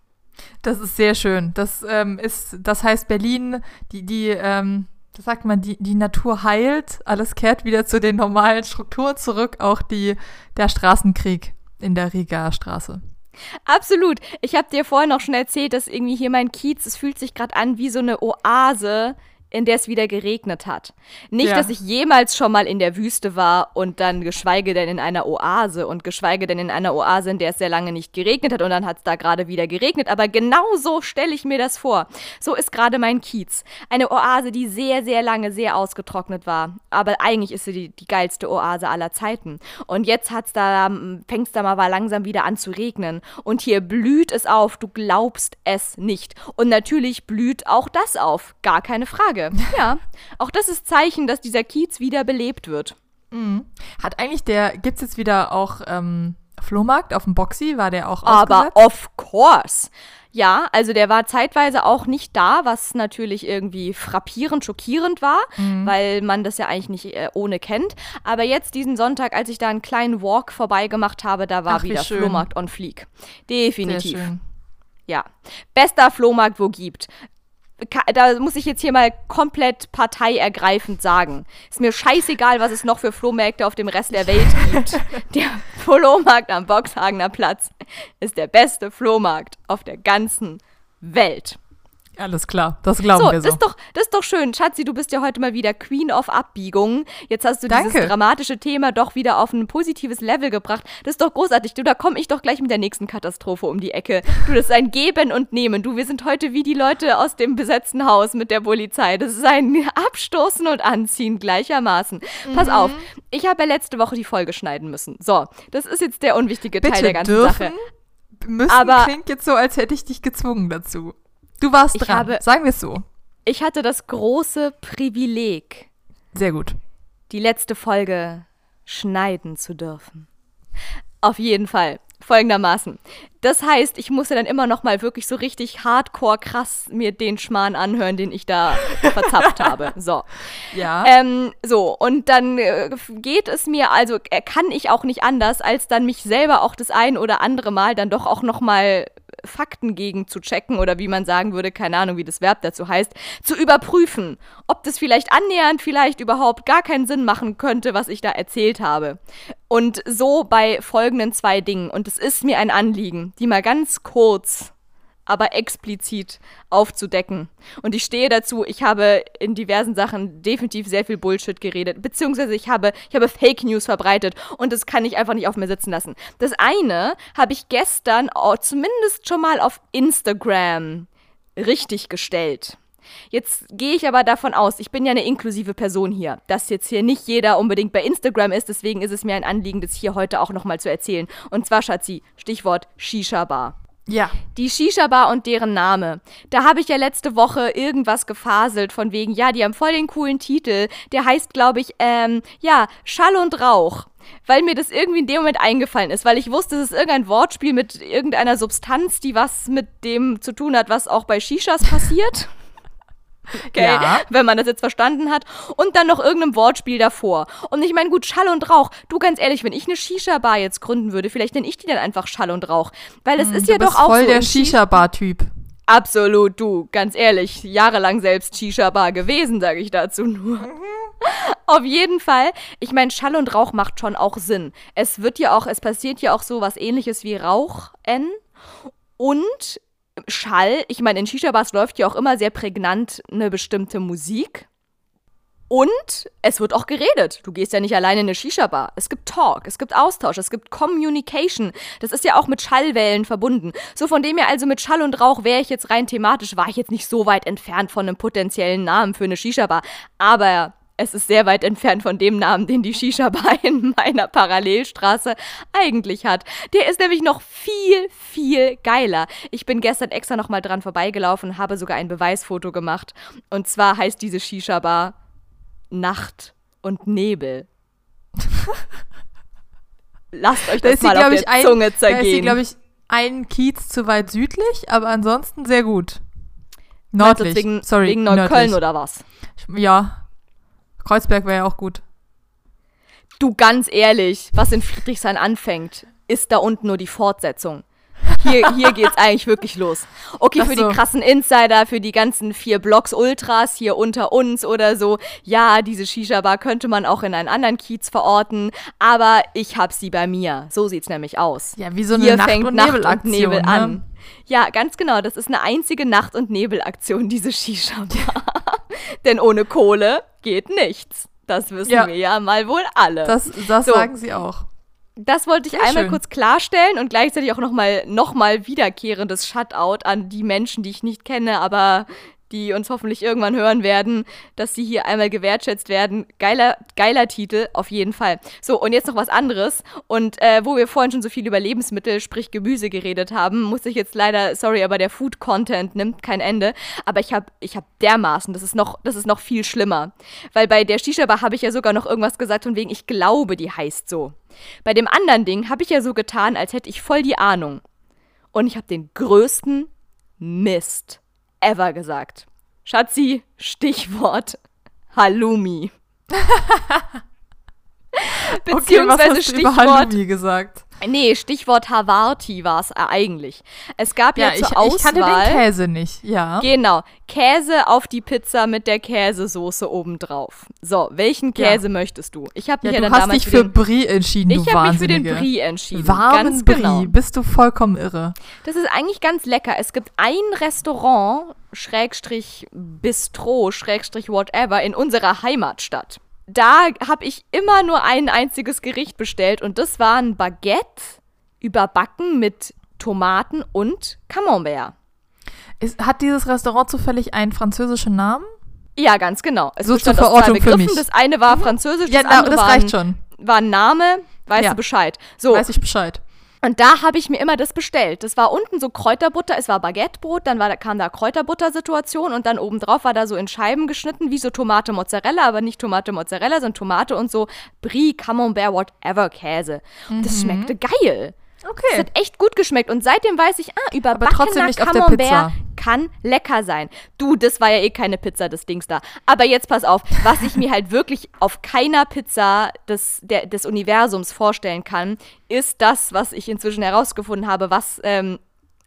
Das ist sehr schön. Das ähm, ist, das heißt Berlin, die, die, ähm, das sagt man, die, die Natur heilt, alles kehrt wieder zu den normalen Strukturen zurück, auch die, der Straßenkrieg in der Riga Straße. Absolut. Ich habe dir vorhin auch schon erzählt, dass irgendwie hier mein Kiez, es fühlt sich gerade an wie so eine Oase in der es wieder geregnet hat. Nicht, ja. dass ich jemals schon mal in der Wüste war und dann geschweige denn in einer Oase und geschweige denn in einer Oase, in der es sehr lange nicht geregnet hat und dann hat es da gerade wieder geregnet. Aber genau so stelle ich mir das vor. So ist gerade mein Kiez. Eine Oase, die sehr, sehr lange sehr ausgetrocknet war. Aber eigentlich ist sie die, die geilste Oase aller Zeiten. Und jetzt hat's da, fängt es da mal langsam wieder an zu regnen. Und hier blüht es auf. Du glaubst es nicht. Und natürlich blüht auch das auf. Gar keine Frage. Folge. Ja, auch das ist Zeichen, dass dieser Kiez wieder belebt wird. Mhm. Hat eigentlich der, gibt es jetzt wieder auch ähm, Flohmarkt auf dem Boxy? War der auch Aber of course. Ja, also der war zeitweise auch nicht da, was natürlich irgendwie frappierend, schockierend war, mhm. weil man das ja eigentlich nicht äh, ohne kennt. Aber jetzt diesen Sonntag, als ich da einen kleinen Walk vorbei gemacht habe, da war Ach, wieder Flohmarkt on Fleek. Definitiv. Ja. Bester Flohmarkt, wo gibt da muss ich jetzt hier mal komplett parteiergreifend sagen. Ist mir scheißegal, was es noch für Flohmärkte auf dem Rest der Welt gibt. der Flohmarkt am Boxhagener Platz ist der beste Flohmarkt auf der ganzen Welt. Alles klar, das glauben so, wir so. Das ist, doch, das ist doch schön. Schatzi, du bist ja heute mal wieder Queen of Abbiegung. Jetzt hast du Danke. dieses dramatische Thema doch wieder auf ein positives Level gebracht. Das ist doch großartig. Du, da komme ich doch gleich mit der nächsten Katastrophe um die Ecke. Du, das ist ein Geben und Nehmen. Du, wir sind heute wie die Leute aus dem besetzten Haus mit der Polizei. Das ist ein Abstoßen und Anziehen gleichermaßen. Mhm. Pass auf, ich habe ja letzte Woche die Folge schneiden müssen. So, das ist jetzt der unwichtige Bitte Teil der ganzen dürfen, Sache. Müssen Aber klingt jetzt so, als hätte ich dich gezwungen dazu. Du warst dran, habe, sagen wir es so. Ich hatte das große Privileg. Sehr gut. Die letzte Folge schneiden zu dürfen. Auf jeden Fall. Folgendermaßen. Das heißt, ich musste dann immer noch mal wirklich so richtig hardcore krass mir den Schmarrn anhören, den ich da verzapft habe. So. Ja. Ähm, so, und dann äh, geht es mir, also äh, kann ich auch nicht anders, als dann mich selber auch das ein oder andere Mal dann doch auch noch mal Fakten gegen zu checken oder wie man sagen würde, keine Ahnung, wie das Verb dazu heißt, zu überprüfen, ob das vielleicht annähernd vielleicht überhaupt gar keinen Sinn machen könnte, was ich da erzählt habe. Und so bei folgenden zwei Dingen. Und es ist mir ein Anliegen, die mal ganz kurz aber explizit aufzudecken. Und ich stehe dazu, ich habe in diversen Sachen definitiv sehr viel Bullshit geredet, beziehungsweise ich habe, ich habe Fake News verbreitet und das kann ich einfach nicht auf mir sitzen lassen. Das eine habe ich gestern oh, zumindest schon mal auf Instagram richtig gestellt. Jetzt gehe ich aber davon aus, ich bin ja eine inklusive Person hier, dass jetzt hier nicht jeder unbedingt bei Instagram ist, deswegen ist es mir ein Anliegen, das hier heute auch nochmal zu erzählen. Und zwar, Schatzi, Stichwort Shisha-Bar. Ja. Die Shisha-Bar und deren Name. Da habe ich ja letzte Woche irgendwas gefaselt von wegen, ja, die haben voll den coolen Titel. Der heißt, glaube ich, ähm, ja, Schall und Rauch. Weil mir das irgendwie in dem Moment eingefallen ist, weil ich wusste, es ist irgendein Wortspiel mit irgendeiner Substanz, die was mit dem zu tun hat, was auch bei Shishas passiert. Okay, ja. wenn man das jetzt verstanden hat. Und dann noch irgendeinem Wortspiel davor. Und ich meine, gut, Schall und Rauch. Du, ganz ehrlich, wenn ich eine Shisha-Bar jetzt gründen würde, vielleicht nenne ich die dann einfach Schall und Rauch. Weil es hm, ist ja doch auch voll so der Shisha-Bar-Typ. Absolut, du, ganz ehrlich, jahrelang selbst Shisha-Bar gewesen, sage ich dazu nur. Auf jeden Fall, ich meine, Schall und Rauch macht schon auch Sinn. Es wird ja auch, es passiert ja auch so was ähnliches wie Rauchen. Und Schall, ich meine, in Shisha-Bars läuft ja auch immer sehr prägnant eine bestimmte Musik. Und es wird auch geredet. Du gehst ja nicht alleine in eine Shisha-Bar. Es gibt Talk, es gibt Austausch, es gibt Communication. Das ist ja auch mit Schallwellen verbunden. So von dem her also mit Schall und Rauch wäre ich jetzt rein thematisch, war ich jetzt nicht so weit entfernt von einem potenziellen Namen für eine Shisha-Bar. Aber es ist sehr weit entfernt von dem Namen, den die Shisha-Bar in meiner Parallelstraße eigentlich hat. Der ist nämlich noch viel, viel geiler. Ich bin gestern extra nochmal dran vorbeigelaufen, habe sogar ein Beweisfoto gemacht. Und zwar heißt diese Shisha-Bar Nacht und Nebel. Lasst euch das, das mal auf der ein, Zunge zergehen. Da ist sie, glaube ich, ein Kiez zu weit südlich, aber ansonsten sehr gut. Nördlich. Wegen, Sorry, wegen Neukölln oder was? Ja, Kreuzberg wäre ja auch gut. Du, ganz ehrlich, was in Friedrichshain anfängt, ist da unten nur die Fortsetzung. Hier, hier geht's eigentlich wirklich los. Okay, Ach für so. die krassen Insider, für die ganzen vier Blocks Ultras hier unter uns oder so. Ja, diese Shisha-Bar könnte man auch in einen anderen Kiez verorten, aber ich hab sie bei mir. So sieht's nämlich aus. Ja, wie so eine hier Nacht- fängt und Nacht und Nebel ne? an. Ja, ganz genau. Das ist eine einzige Nacht- und Nebelaktion, diese Shisha-Bar. Denn ohne Kohle geht nichts. Das wissen ja. wir ja mal wohl alle. Das, das so. sagen sie auch. Das wollte ich Sehr einmal schön. kurz klarstellen und gleichzeitig auch nochmal noch mal wiederkehrendes Shutout an die Menschen, die ich nicht kenne, aber die uns hoffentlich irgendwann hören werden, dass sie hier einmal gewertschätzt werden. Geiler, geiler Titel, auf jeden Fall. So, und jetzt noch was anderes. Und äh, wo wir vorhin schon so viel über Lebensmittel, sprich Gemüse geredet haben, muss ich jetzt leider, sorry, aber der Food-Content nimmt kein Ende. Aber ich habe ich hab dermaßen, das ist, noch, das ist noch viel schlimmer. Weil bei der Shisha-Bar habe ich ja sogar noch irgendwas gesagt von wegen, ich glaube, die heißt so. Bei dem anderen Ding habe ich ja so getan, als hätte ich voll die Ahnung. Und ich habe den größten Mist ever gesagt. Schatzi, Stichwort Halloumi. Beziehungsweise okay, was hast du Stichwort. Über Halloumi gesagt? Nee, Stichwort Havarti war es äh, eigentlich. Es gab ja, ja zur ich, Auswahl. Ich kannte den Käse nicht, ja. Genau. Käse auf die Pizza mit der Käsesoße obendrauf. So, welchen Käse ja. möchtest du? Ich habe mich ja, ja, dann damals. Hast dich für Brie entschieden, ich du Ich habe mich für den Brie entschieden. Warmen ganz Brie, genau. bist du vollkommen irre. Das ist eigentlich ganz lecker. Es gibt ein Restaurant, Schrägstrich Bistro, Schrägstrich whatever, in unserer Heimatstadt da habe ich immer nur ein einziges Gericht bestellt und das war ein Baguette überbacken mit Tomaten und Camembert. Ist, hat dieses Restaurant zufällig einen französischen Namen? Ja, ganz genau. Es so zur Verortung für mich. Das eine war mhm. französisch, das ja, andere das reicht war, ein, schon. war ein Name. Weißt ja. du Bescheid? So. Weiß ich Bescheid. Und da habe ich mir immer das bestellt. Das war unten so Kräuterbutter, es war Baguettebrot, dann war, kam da Kräuterbutter-Situation und dann obendrauf war da so in Scheiben geschnitten, wie so Tomate Mozzarella, aber nicht Tomate Mozzarella, sondern Tomate und so Brie, Camembert, whatever Käse. Mhm. Das schmeckte geil. Okay. Das hat echt gut geschmeckt. Und seitdem weiß ich, ah, überbackener Camembert kann lecker sein. Du, das war ja eh keine Pizza, das Dings da. Aber jetzt pass auf, was ich mir halt wirklich auf keiner Pizza des, der, des Universums vorstellen kann, ist das, was ich inzwischen herausgefunden habe, was ähm,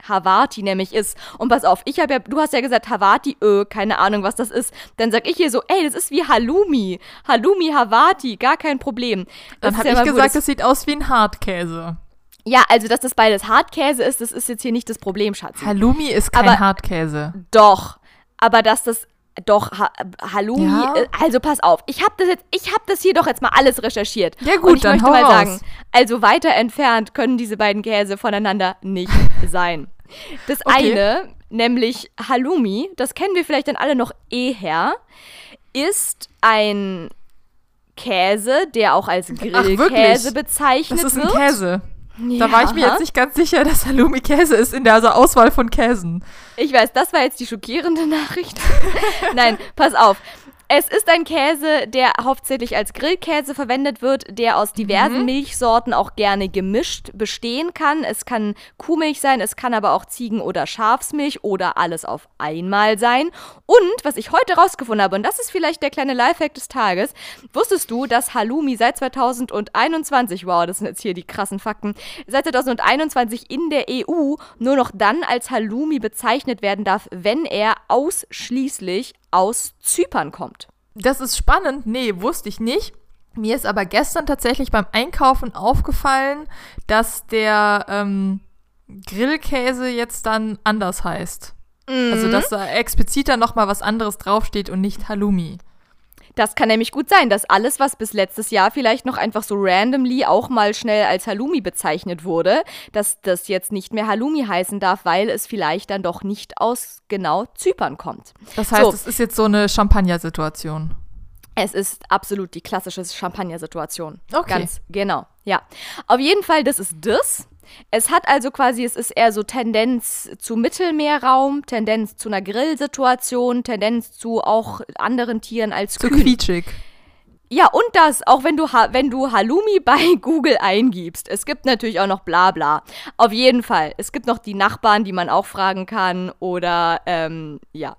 Havati nämlich ist. Und pass auf, ich habe ja, du hast ja gesagt Havati, öh, keine Ahnung, was das ist. Dann sag ich hier so, ey, das ist wie Halloumi. Halloumi Havati, gar kein Problem. Das Dann habe ja ich gesagt, es sieht aus wie ein Hartkäse. Ja, also dass das beides Hartkäse ist, das ist jetzt hier nicht das Problem, Schatz. Halloumi ist kein Aber- Hartkäse. Doch, aber dass das doch ha Halloumi, Ja. äh, also pass auf, ich habe das jetzt, ich habe das hier doch jetzt mal alles recherchiert. Ja gut, Und ich dann möchte mal raus. sagen, also weiter entfernt können diese beiden Käse voneinander nicht sein. Das Okay. eine, nämlich Halloumi, das kennen wir vielleicht dann alle noch eher, ist ein Käse, der auch als? Grillkäse bezeichnet Das ist ein wird. Käse. Da war ich mir Ja. jetzt nicht ganz sicher, dass Halloumi Käse ist in der also Auswahl von Käsen. Ich weiß, das war jetzt die schockierende Nachricht. Nein, pass auf. Es ist ein Käse, der hauptsächlich als Grillkäse verwendet wird, der aus diversen Milchsorten auch gerne gemischt bestehen kann. Es kann Kuhmilch sein, es kann aber auch Ziegen- oder Schafsmilch oder alles auf einmal sein. Und was ich heute rausgefunden habe, und das ist vielleicht der kleine Lifehack des Tages, wusstest du, dass Halloumi seit 2021, wow, das sind jetzt hier die krassen Fakten, seit 2021 in der EU nur noch dann als Halloumi bezeichnet werden darf, wenn er ausschließlich aus Zypern kommt. Das ist spannend. Nee, wusste ich nicht. Mir ist aber gestern tatsächlich beim Einkaufen aufgefallen, dass der ähm, Grillkäse jetzt dann anders heißt. Also, dass da explizit dann nochmal was anderes draufsteht und nicht Halloumi. Das kann nämlich gut sein, dass alles, was bis letztes Jahr vielleicht noch einfach so randomly auch mal schnell als Halloumi bezeichnet wurde, dass das jetzt nicht mehr Halloumi heißen darf, weil es vielleicht dann doch nicht aus genau Zypern kommt. Das heißt, So. es ist jetzt so eine Champagner-Situation. Es ist absolut die klassische Champagner-Situation. Okay. Ganz genau, ja. Auf jeden Fall, das ist das. Es hat also quasi, es ist eher so Tendenz zu Mittelmeerraum, Tendenz zu einer Grillsituation, Tendenz zu auch anderen Tieren als Zu Kühen. quietschig. Ja, und das, auch wenn du, Ha- wenn du Halloumi bei Google eingibst. Es gibt natürlich auch noch Blabla. Auf jeden Fall. Es gibt noch die Nachbarn, die man auch fragen kann. Oder, ähm, ja.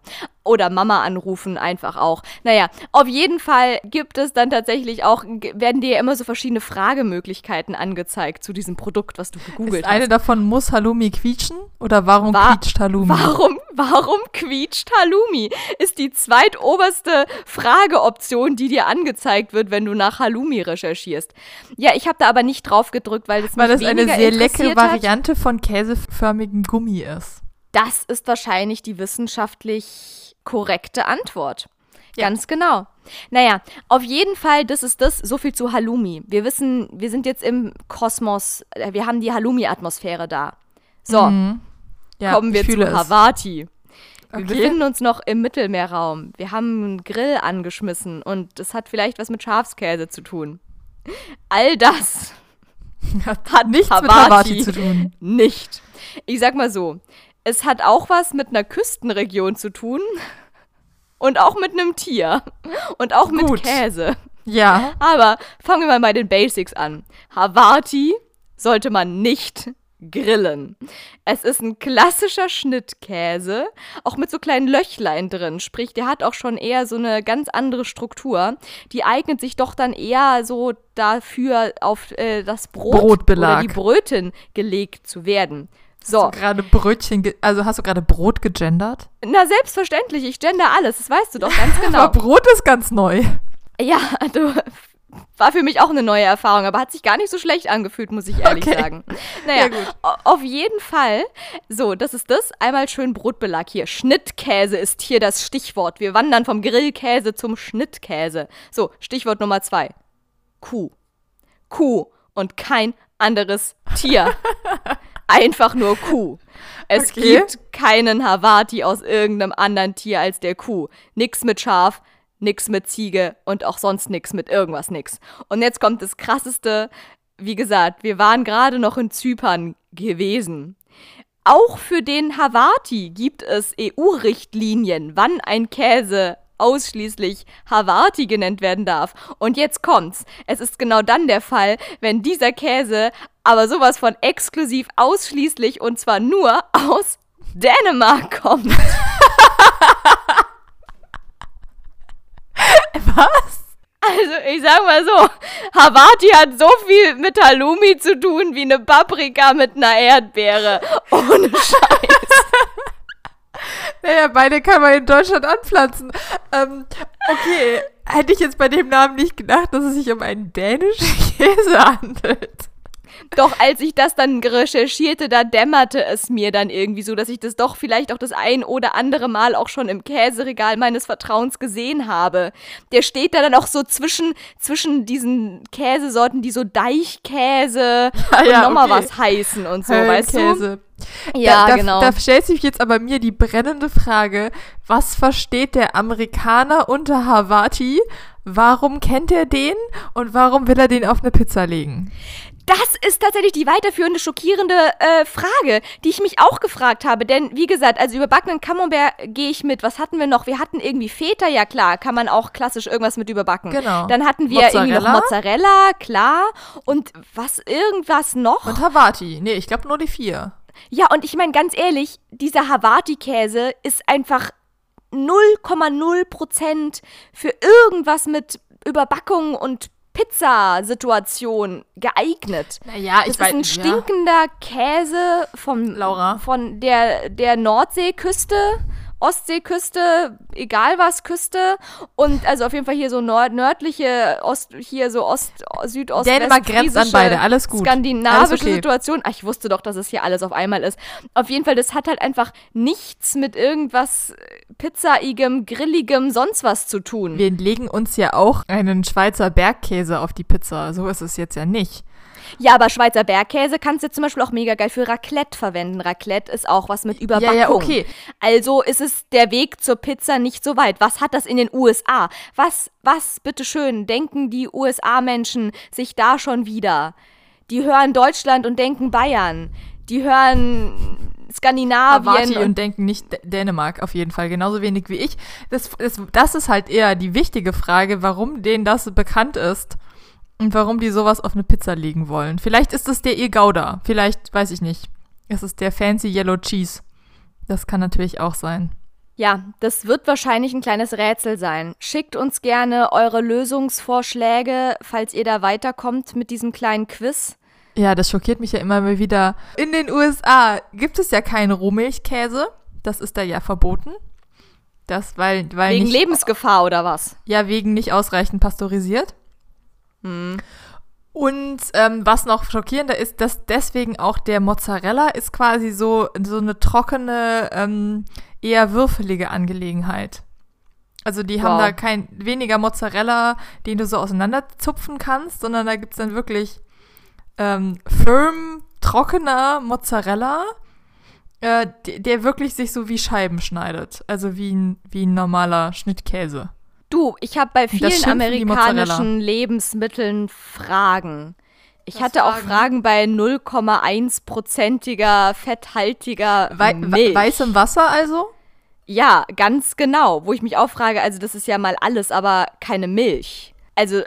Oder Mama anrufen einfach auch. Naja, auf jeden Fall gibt es dann tatsächlich auch, werden dir ja immer so verschiedene Fragemöglichkeiten angezeigt zu diesem Produkt, was du gegoogelt Ist eine hast. davon, muss Halloumi quietschen? Oder warum Wa- quietscht Halloumi? Warum, warum quietscht Halloumi? Ist die zweitoberste Frageoption, die dir angezeigt wird, wenn du nach Halloumi recherchierst. Ja, ich habe da aber nicht drauf gedrückt, weil es Weil das eine sehr leckere hat. Variante von käseförmigem Gummi ist. Das ist wahrscheinlich die wissenschaftlich korrekte Antwort. Ja. Ganz genau. Naja, auf jeden Fall, das ist das, so viel zu Halloumi. Wir wissen, wir sind jetzt im Kosmos, äh, wir haben die Halloumi-Atmosphäre da. So, Mhm. Ja, kommen wir zu. Havati. Wir Okay. befinden uns noch im Mittelmeerraum. Wir haben einen Grill angeschmissen und das hat vielleicht was mit Schafskäse zu tun. All das Hat nichts mit Havarti. Havarti zu tun. nicht. Ich sag mal so, es hat auch was mit einer Küstenregion zu tun und auch mit einem Tier und auch mit Gut. Käse. Ja. Aber fangen wir mal bei den Basics an. Havarti sollte man nicht grillen. Es ist ein klassischer Schnittkäse, auch mit so kleinen Löchlein drin. Sprich, der hat auch schon eher so eine ganz andere Struktur. Die eignet sich doch dann eher so dafür, auf äh, das Brot Brotbelag. oder die Brötchen gelegt zu werden. So, Hast du gerade Brötchen, ge- also hast du gerade Brot gegendert? na selbstverständlich, ich gender alles, das weißt du doch ganz genau. Aber Brot ist ganz neu. Ja, du war für mich auch eine neue Erfahrung, aber hat sich gar nicht so schlecht angefühlt, muss ich ehrlich Okay. sagen. Naja, Ja, auf jeden Fall. So, das ist das. Einmal schön Brotbelag hier. Schnittkäse ist hier das Stichwort. Wir wandern vom Grillkäse zum Schnittkäse. So, Stichwort Nummer zwei. Kuh. Kuh und kein anderes Tier. Einfach nur Kuh. Es Okay. gibt keinen Havarti aus irgendeinem anderen Tier als der Kuh. Nix mit Schaf, nix mit Ziege und auch sonst nix mit irgendwas nix. Und jetzt kommt das krasseste. Wie gesagt, wir waren gerade noch in Zypern gewesen. Auch für den Havarti gibt es EU-Richtlinien, wann ein Käse ausschließlich Havarti genannt werden darf. Und jetzt kommt's. Es ist genau dann der Fall, wenn dieser Käse aber sowas von exklusiv ausschließlich und zwar nur aus Dänemark kommt. Was? Also, ich sag mal so, Havarti hat so viel mit Halloumi zu tun wie eine Paprika mit einer Erdbeere. Ohne Scheiß. Naja, beide kann man in Deutschland anpflanzen. Ähm, okay, hätte ich jetzt bei dem Namen nicht gedacht, dass es sich um einen dänischen Käse handelt. Doch als ich das dann recherchierte, da dämmerte es mir dann irgendwie so, dass ich das doch vielleicht auch das ein oder andere Mal auch schon im Käseregal meines Vertrauens gesehen habe. Der steht da dann auch so zwischen, zwischen diesen Käsesorten, die so Deichkäse Ah, und ja, nochmal okay. was heißen und so, weißt du? Höllenkäse. Ja, da, da, genau. Da stellt sich jetzt aber mir die brennende Frage, was versteht der Amerikaner unter Havati? Warum kennt er den und warum will er den auf eine Pizza legen? Das ist tatsächlich die weiterführende, schockierende äh, Frage, die ich mich auch gefragt habe. Denn, wie gesagt, also überbackenen Camembert gehe ich mit. Was hatten wir noch? Wir hatten irgendwie Feta, ja klar, kann man auch klassisch irgendwas mit überbacken. Genau. Dann hatten wir irgendwie noch Mozzarella. Mozzarella, klar. Und was, irgendwas noch? Und Havati. Nee, ich glaube nur die vier. Ja, und ich meine ganz ehrlich, dieser Havarti-Käse ist einfach 0,0 Prozent für irgendwas mit Überbackung und Pizzasituation geeignet. Naja, Es ist ein stinkender Käse vom, Laura. von der, der Nordseeküste, Ostseeküste, egal was Küste. Und also auf jeden Fall hier so nord nördliche, Ost, hier so Ost, Südost, Dänemark grenzt an beide, alles gut. Skandinavische Alles okay. Situation. Ach, ich wusste doch, dass es hier alles auf einmal ist. Auf jeden Fall, das hat halt einfach nichts mit irgendwas pizzaigem, grilligem, sonst was zu tun. Wir legen uns ja auch einen Schweizer Bergkäse auf die Pizza. So ist es jetzt ja nicht. Ja, aber Schweizer Bergkäse kannst du zum Beispiel auch mega geil für Raclette verwenden. Raclette ist auch was mit Überbackung. ja, okay. Also ist es der Weg zur Pizza nicht so weit. Was hat das in den USA? Was, was, bitteschön, denken die USA-Menschen sich da schon wieder? Die hören Deutschland und denken Bayern. Die hören Skandinavien. Havati und denken nicht D Dänemark auf jeden Fall, genauso wenig wie ich. Das, das, das ist halt eher die wichtige Frage, warum denen das bekannt ist und warum die sowas auf eine Pizza legen wollen. Vielleicht ist es der ihr Gouda, vielleicht, weiß ich nicht. Es ist der fancy Yellow Cheese. Das kann natürlich auch sein. Ja, das wird wahrscheinlich ein kleines Rätsel sein. Schickt uns gerne eure Lösungsvorschläge, falls ihr da weiterkommt mit diesem kleinen Quiz. Ja, das schockiert mich ja immer mal wieder. In den USA gibt es ja keinen Rohmilchkäse. Das ist da ja verboten. Das, weil, weil Wegen nicht, Lebensgefahr oder was? Ja, wegen nicht ausreichend pasteurisiert. Hm. Und ähm, was noch schockierender ist, dass deswegen auch der Mozzarella ist quasi so, so eine trockene, ähm, eher würfelige Angelegenheit. Also die haben Wow. da kein weniger Mozzarella, den du so auseinanderzupfen kannst, sondern da gibt's dann wirklich ähm, firm, trockener Mozzarella, äh, der, der wirklich sich so wie Scheiben schneidet. Also wie ein, wie ein normaler Schnittkäse. Du, ich habe bei vielen amerikanischen Lebensmitteln Fragen. Ich Was hatte auch Fragen? Fragen bei 0,1%iger fetthaltiger Wei Milch. weißem Wasser also? Ja, ganz genau. Wo ich mich auch frage, also das ist ja mal alles, aber keine Milch. Also,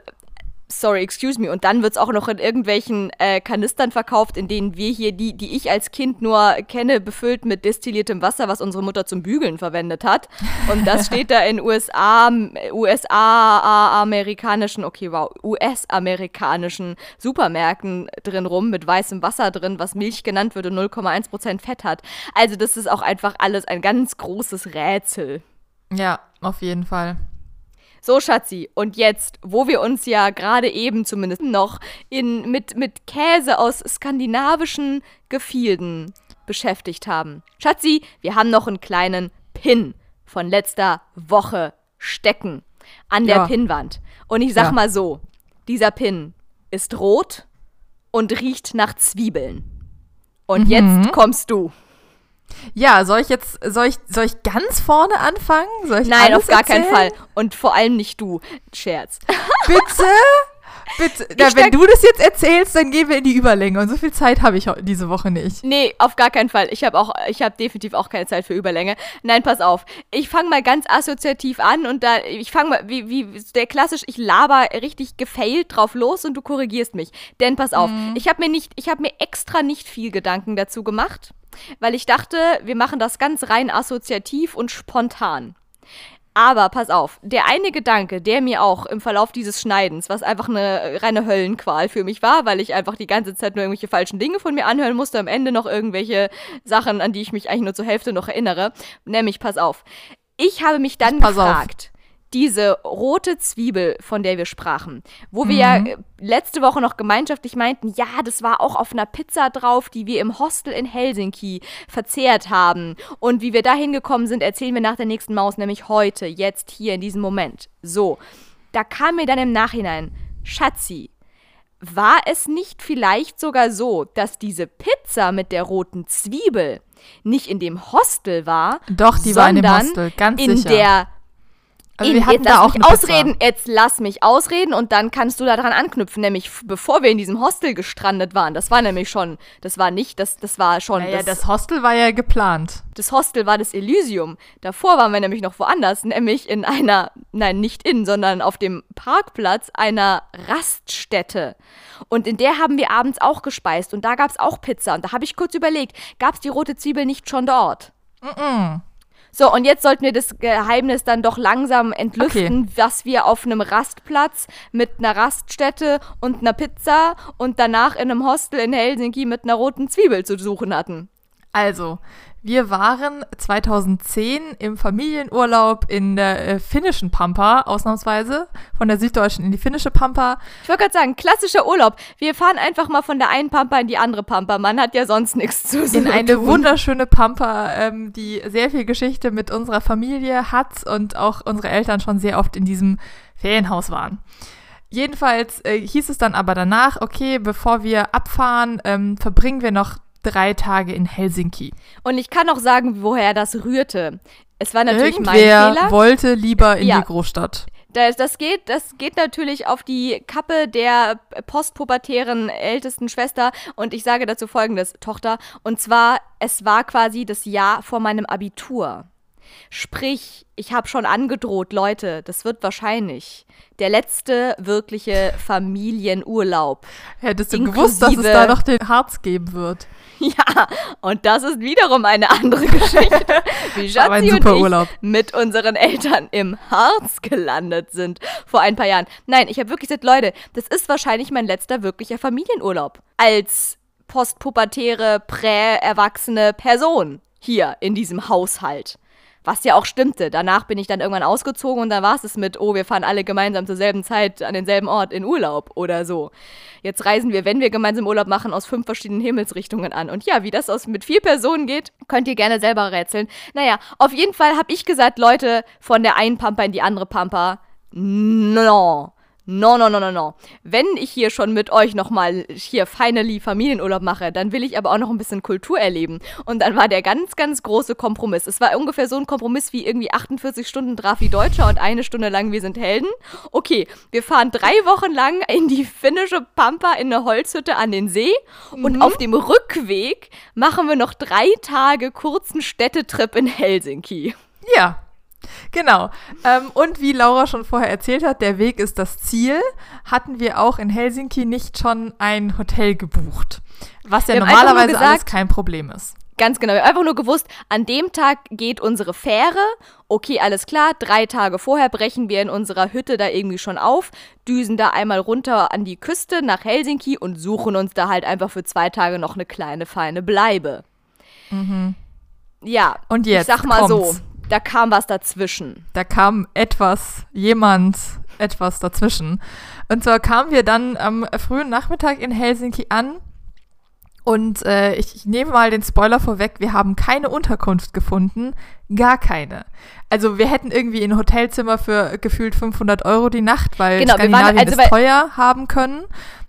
sorry, excuse me. Und dann wird's auch noch in irgendwelchen äh, Kanistern verkauft, in denen wir hier, die, die ich als Kind nur kenne, befüllt mit destilliertem Wasser, was unsere Mutter zum Bügeln verwendet hat. Und das steht da in USA, USA, amerikanischen, okay, wow, US-amerikanischen Supermärkten drin rum mit weißem Wasser drin, was Milch genannt wird und 0,1% Fett hat. Also das ist auch einfach alles ein ganz großes Rätsel. Ja, auf jeden Fall. So, Schatzi, und jetzt, wo wir uns ja gerade eben zumindest noch in, mit, mit Käse aus skandinavischen Gefilden beschäftigt haben. Schatzi, wir haben noch einen kleinen Pin von letzter Woche stecken an der Ja. Pinnwand. Und ich sag Ja. mal so, dieser Pin ist rot und riecht nach Zwiebeln. Und Mhm. jetzt kommst du. Ja, soll ich jetzt, soll ich, soll ich ganz vorne anfangen? Nein, auf gar keinen erzählen? Fall. Und vor allem nicht du. Scherz. Bitte? Bitte. Na, wenn du das jetzt erzählst, dann gehen wir in die Überlänge. Und so viel Zeit habe ich diese Woche nicht. Nee, auf gar keinen Fall. Ich habe auch, ich habe definitiv auch keine Zeit für Überlänge. Nein, pass auf. Ich fange mal ganz assoziativ an und da, ich fange mal, wie, wie der klassisch, ich laber richtig gefailt drauf los und du korrigierst mich. Denn pass auf, ich habe mir nicht, ich habe mir extra nicht viel Gedanken dazu gemacht, weil ich dachte, wir machen das ganz rein assoziativ und spontan. Aber pass auf, der eine Gedanke, der mir auch im Verlauf dieses Schneidens, was einfach eine reine Höllenqual für mich war, weil ich einfach die ganze Zeit nur irgendwelche falschen Dinge von mir anhören musste, am Ende noch irgendwelche Sachen, an die ich mich eigentlich nur zur Hälfte noch erinnere. Nämlich, pass auf, ich habe mich dann pass gefragt, diese rote Zwiebel, von der wir sprachen, wo wir ja äh, letzte Woche noch gemeinschaftlich meinten, ja, das war auch auf einer Pizza drauf, die wir im Hostel in Helsinki verzehrt haben. Und wie wir da hingekommen sind, erzählen wir nach der nächsten Maus, nämlich heute, jetzt, hier, in diesem Moment. So, da kam mir dann im Nachhinein, Schatzi, war es nicht vielleicht sogar so, dass diese Pizza mit der roten Zwiebel nicht in dem Hostel war, Doch, die war in dem Hostel, ganz in sicher. der also wir hatten jetzt da lass auch mich ausreden, Pizza. jetzt lass mich ausreden und dann kannst du daran anknüpfen, nämlich bevor wir in diesem Hostel gestrandet waren. Das war nämlich schon, das war nicht, das, das war schon, Naja, das, das Hostel war ja geplant. das Hostel war das Elysium. Davor waren wir nämlich noch woanders, nämlich in einer, nein, nicht in, sondern auf dem Parkplatz einer Raststätte. Und in der haben wir abends auch gespeist und da gab es auch Pizza. Und da habe ich kurz überlegt, gab es die rote Zwiebel nicht schon dort? So, und jetzt sollten wir das Geheimnis dann doch langsam entlüften, was wir auf einem Rastplatz mit einer Raststätte und einer Pizza und danach in einem Hostel in Helsinki mit einer roten Zwiebel zu suchen hatten. Also, wir waren 2010 im Familienurlaub in der äh, finnischen Pampa, ausnahmsweise. Von der süddeutschen in die finnische Pampa. Ich wollte gerade sagen, klassischer Urlaub. Wir fahren einfach mal von der einen Pampa in die andere Pampa. Man hat ja sonst nichts zu In eine tun. wunderschöne Pampa, ähm, die sehr viel Geschichte mit unserer Familie hat und auch unsere Eltern schon sehr oft in diesem Ferienhaus waren. Jedenfalls äh, hieß es dann aber danach, okay, bevor wir abfahren, ähm, verbringen wir noch drei Tage in Helsinki. Und ich kann auch sagen, woher das rührte. Es war natürlich Irgendwer mein Fehler. wollte lieber in Ja. die Großstadt. Das, das, geht, das geht natürlich auf die Kappe der postpubertären ältesten Schwester. Und ich sage dazu folgendes, Tochter. Und zwar, es war quasi das Jahr vor meinem Abitur. Sprich, ich habe schon angedroht, Leute, das wird wahrscheinlich der letzte wirkliche Familienurlaub. Hättest du gewusst, dass es da noch den Harz geben wird. Ja, und das ist wiederum eine andere Geschichte, wie Schatzi und ich Urlaub. mit unseren Eltern im Harz gelandet sind vor ein paar Jahren. Nein, ich habe wirklich gesagt, Leute, das ist wahrscheinlich mein letzter wirklicher Familienurlaub als postpubertäre, prä-erwachsene Person hier in diesem Haushalt. Was ja auch stimmte. Danach bin ich dann irgendwann ausgezogen und dann war es es mit, oh, wir fahren alle gemeinsam zur selben Zeit an denselben Ort in Urlaub oder so. Jetzt reisen wir, wenn wir gemeinsam Urlaub machen, aus fünf verschiedenen Himmelsrichtungen an. Und ja, wie das aus mit vier Personen geht, könnt ihr gerne selber rätseln. Naja, auf jeden Fall habe ich gesagt, Leute, von der einen Pampa in die andere Pampa, no. No, no, no, no, no. Wenn ich hier schon mit euch nochmal hier finally Familienurlaub mache, dann will ich aber auch noch ein bisschen Kultur erleben. Und dann war der ganz, ganz große Kompromiss. Es war ungefähr so ein Kompromiss wie irgendwie 48 Stunden Drafi Deutscher und eine Stunde lang Wir sind Helden. Okay, wir fahren drei Wochen lang in die finnische Pampa in eine Holzhütte an den See und auf dem Rückweg machen wir noch drei Tage kurzen Städtetrip in Helsinki. Ja, genau. Ähm, und wie Laura schon vorher erzählt hat, der Weg ist das Ziel, hatten wir auch in Helsinki nicht schon ein Hotel gebucht. Was ja normalerweise alles gesagt- kein Problem ist. Ganz genau. Wir haben einfach nur gewusst, an dem Tag geht unsere Fähre. Okay, alles klar. Drei Tage vorher brechen wir in unserer Hütte da irgendwie schon auf, düsen da einmal runter an die Küste nach Helsinki und suchen uns da halt einfach für zwei Tage noch eine kleine, feine Bleibe. Ja, Und jetzt ich sag mal kommt's. so, da kam was dazwischen. da kam etwas, jemand, etwas dazwischen. Und zwar kamen wir dann am frühen Nachmittag in Helsinki an. Und äh, ich, ich nehme mal den Spoiler vorweg, wir haben keine Unterkunft gefunden, gar keine. Also wir hätten irgendwie ein Hotelzimmer für gefühlt 500 Euro die Nacht, weil Genau, wir waren- Skandinavien also weil- teuer haben können.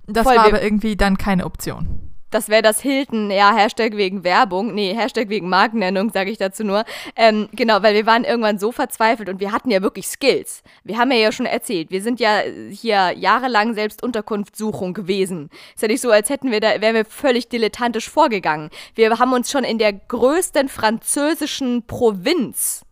Das Voll, war aber irgendwie dann keine Option. Das wäre das Hilton, ja, Hashtag wegen Werbung, nee, Hashtag wegen Markennennung, sage ich dazu nur. Ähm, genau, weil wir waren irgendwann so verzweifelt und wir hatten ja wirklich Skills. Wir haben ja, ja schon erzählt, wir sind ja hier jahrelang selbst Unterkunftssuchung gewesen. Ist ja nicht so, als hätten wir da, wären wir völlig dilettantisch vorgegangen. Wir haben uns schon in der größten französischen Provinz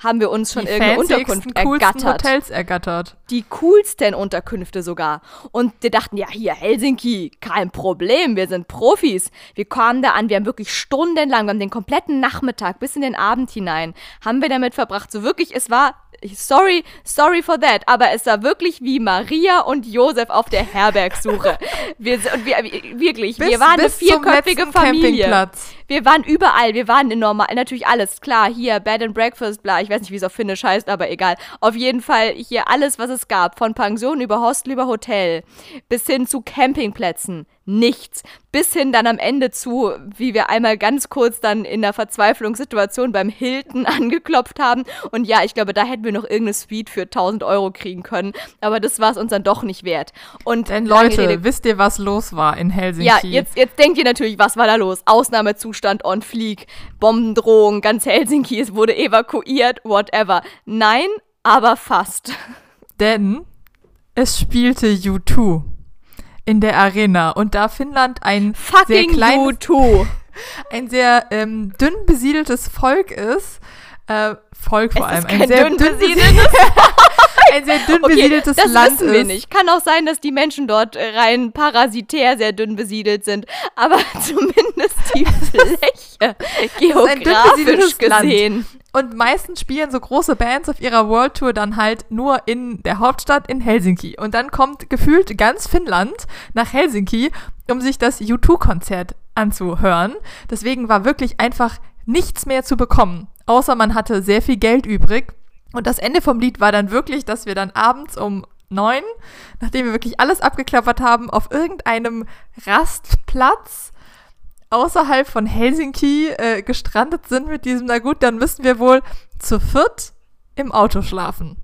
haben wir uns schon Die irgendeine Unterkunft ergattert. Hotels ergattert. Die coolsten Unterkünfte sogar. Und wir dachten, ja, hier Helsinki, kein Problem, wir sind Profis. Wir kamen da an, wir haben wirklich stundenlang, wir haben den kompletten Nachmittag bis in den Abend hinein, haben wir damit verbracht. So wirklich, es war sorry, sorry for that, aber es war wirklich wie Maria und Josef auf der Herbergsuche. wir, und wir, wirklich, bis, wir waren eine vierköpfige Familie. Wir waren überall, wir waren in normal, natürlich alles, klar, hier Bed and Breakfast, bla, ich weiß nicht, wie es auf Finnisch heißt, aber egal. Auf jeden Fall hier alles, was es gab, von Pension über Hostel über Hotel, bis hin zu Campingplätzen, nichts. Bis hin dann am Ende zu, wie wir einmal ganz kurz dann in der Verzweiflungssituation beim Hilton angeklopft haben. Und ja, ich glaube, da hätten wir noch irgendeine Suite für 1000 Euro kriegen können. Aber das war es uns dann doch nicht wert. Und Denn Leute, Rede, wisst ihr, was los war in Helsinki? Ja, jetzt, jetzt denkt ihr natürlich, was war da los? Ausnahmezustand on fleek, Bombendrohung, ganz Helsinki, es wurde evakuiert, whatever. Nein, aber fast. Denn es spielte U2 in der Arena und da Finnland ein Fucking sehr kleines, U2. ein sehr ähm, dünn besiedeltes Volk ist, äh, Volk vor es allem, ein sehr dünn besiedeltes ein sehr dünn okay, besiedeltes das Land wissen wir nicht. Kann auch sein, dass die Menschen dort rein parasitär sehr dünn besiedelt sind, aber zumindest die Fläche geografisch gesehen. Land. Und meistens spielen so große Bands auf ihrer World Tour dann halt nur in der Hauptstadt in Helsinki. Und dann kommt gefühlt ganz Finnland nach Helsinki, um sich das U2-Konzert anzuhören. Deswegen war wirklich einfach nichts mehr zu bekommen, außer man hatte sehr viel Geld übrig. Und das Ende vom Lied war dann wirklich, dass wir dann abends um neun, nachdem wir wirklich alles abgeklappert haben, auf irgendeinem Rastplatz außerhalb von Helsinki äh, gestrandet sind mit diesem, na gut, dann müssen wir wohl zu viert im Auto schlafen.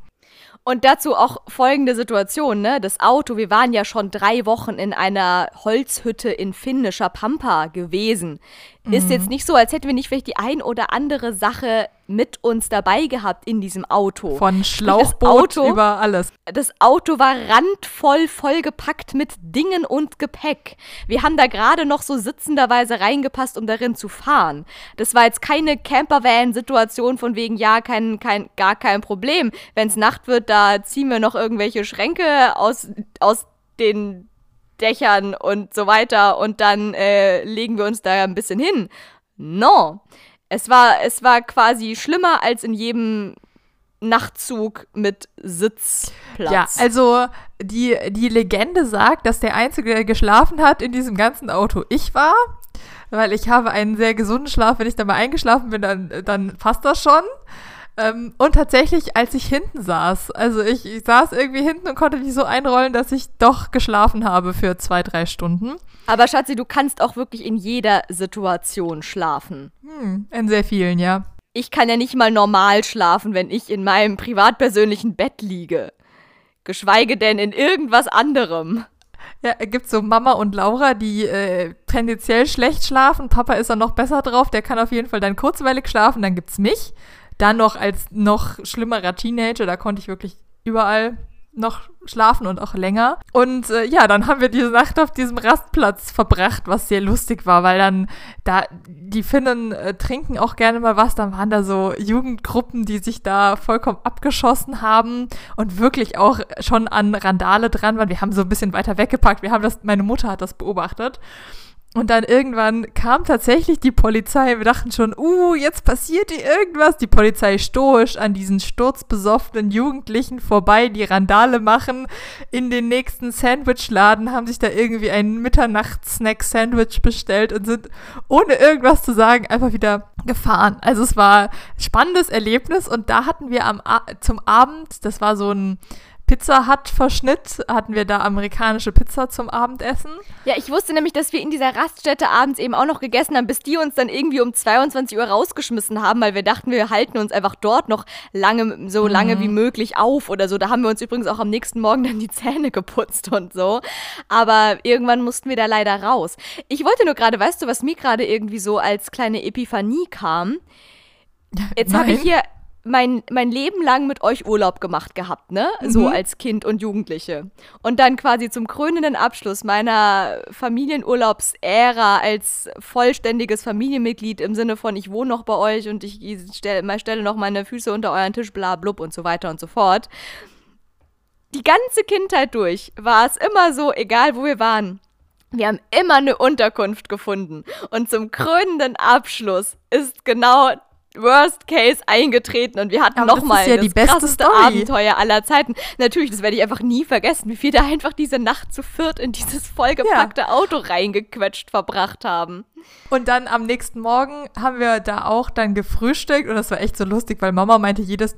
Und dazu auch folgende Situation, ne? Das Auto, wir waren ja schon drei Wochen in einer Holzhütte in finnischer Pampa gewesen. Mhm. Ist jetzt nicht so, als hätten wir nicht vielleicht die ein oder andere Sache mit uns dabei gehabt in diesem Auto. Von Schlauchboot Auto, über alles. Das Auto war randvoll vollgepackt mit Dingen und Gepäck. Wir haben da gerade noch so sitzenderweise reingepasst, um darin zu fahren. Das war jetzt keine Campervan-Situation von wegen, ja, kein, kein, gar kein Problem. Wenn es Nacht wird, da ziehen wir noch irgendwelche Schränke aus, aus den Dächern und so weiter und dann äh, legen wir uns da ein bisschen hin. No. Es war, es war quasi schlimmer als in jedem Nachtzug mit Sitzplatz. Ja, also die, die Legende sagt, dass der Einzige, der geschlafen hat in diesem ganzen Auto, ich war. Weil ich habe einen sehr gesunden Schlaf. Wenn ich da mal eingeschlafen bin, dann, dann passt das schon. Ähm, und tatsächlich, als ich hinten saß, also ich, ich, saß irgendwie hinten und konnte mich so einrollen, dass ich doch geschlafen habe für zwei, drei Stunden. Aber Schatzi, du kannst auch wirklich in jeder Situation schlafen. Hm, in sehr vielen, ja. Ich kann ja nicht mal normal schlafen, wenn ich in meinem privatpersönlichen Bett liege. Geschweige denn in irgendwas anderem. Ja, es gibt so Mama und Laura, die äh, tendenziell schlecht schlafen. Papa ist dann noch besser drauf, der kann auf jeden Fall dann kurzweilig schlafen. Dann gibt's mich. Dann noch als noch schlimmerer Teenager, da konnte ich wirklich überall noch schlafen und auch länger. Und äh, ja, dann haben wir diese Nacht auf diesem Rastplatz verbracht, was sehr lustig war, weil dann da die Finnen äh, trinken auch gerne mal was. Dann waren da so Jugendgruppen, die sich da vollkommen abgeschossen haben und wirklich auch schon an Randale dran waren. Wir haben so ein bisschen weiter weggepackt. Wir haben das, meine Mutter hat das beobachtet. Und dann irgendwann kam tatsächlich die Polizei. Wir dachten schon, uh, jetzt passiert hier irgendwas. Die Polizei stoisch an diesen sturzbesoffenen Jugendlichen vorbei, die Randale machen. In den nächsten Sandwichladen haben sich da irgendwie ein Mitternachts-Snack-Sandwich bestellt und sind ohne irgendwas zu sagen einfach wieder gefahren. Also es war ein spannendes Erlebnis und da hatten wir am zum Abend, das war so ein Pizza Hut Verschnitt hatten wir da amerikanische Pizza zum Abendessen. Ja, ich wusste nämlich, dass wir in dieser Raststätte abends eben auch noch gegessen haben, bis die uns dann irgendwie um 22 Uhr rausgeschmissen haben, weil wir dachten, wir halten uns einfach dort noch lange, so mhm. lange wie möglich auf oder so. Da haben wir uns übrigens auch am nächsten Morgen dann die Zähne geputzt und so. Aber irgendwann mussten wir da leider raus. Ich wollte nur gerade, weißt du, was mir gerade irgendwie so als kleine Epiphanie kam? Jetzt habe ich hier mein, mein Leben lang mit euch Urlaub gemacht gehabt, ne? Mhm. So als Kind und Jugendliche. Und dann quasi zum krönenden Abschluss meiner Familienurlaubsära als vollständiges Familienmitglied im Sinne von, ich wohne noch bei euch und ich stelle, stelle noch meine Füße unter euren Tisch, bla blub und so weiter und so fort die ganze Kindheit durch war es immer so, egal wo wir waren. Wir haben immer eine Unterkunft gefunden. Und zum krönenden Abschluss ist genau Worst Case eingetreten und wir hatten nochmal das, ja das die krasseste Story. Abenteuer aller Zeiten. Natürlich, das werde ich einfach nie vergessen, wie wir da einfach diese Nacht zu viert in dieses vollgepackte ja. Auto reingequetscht verbracht haben. Und dann am nächsten Morgen haben wir da auch dann gefrühstückt und das war echt so lustig, weil Mama meinte jedes,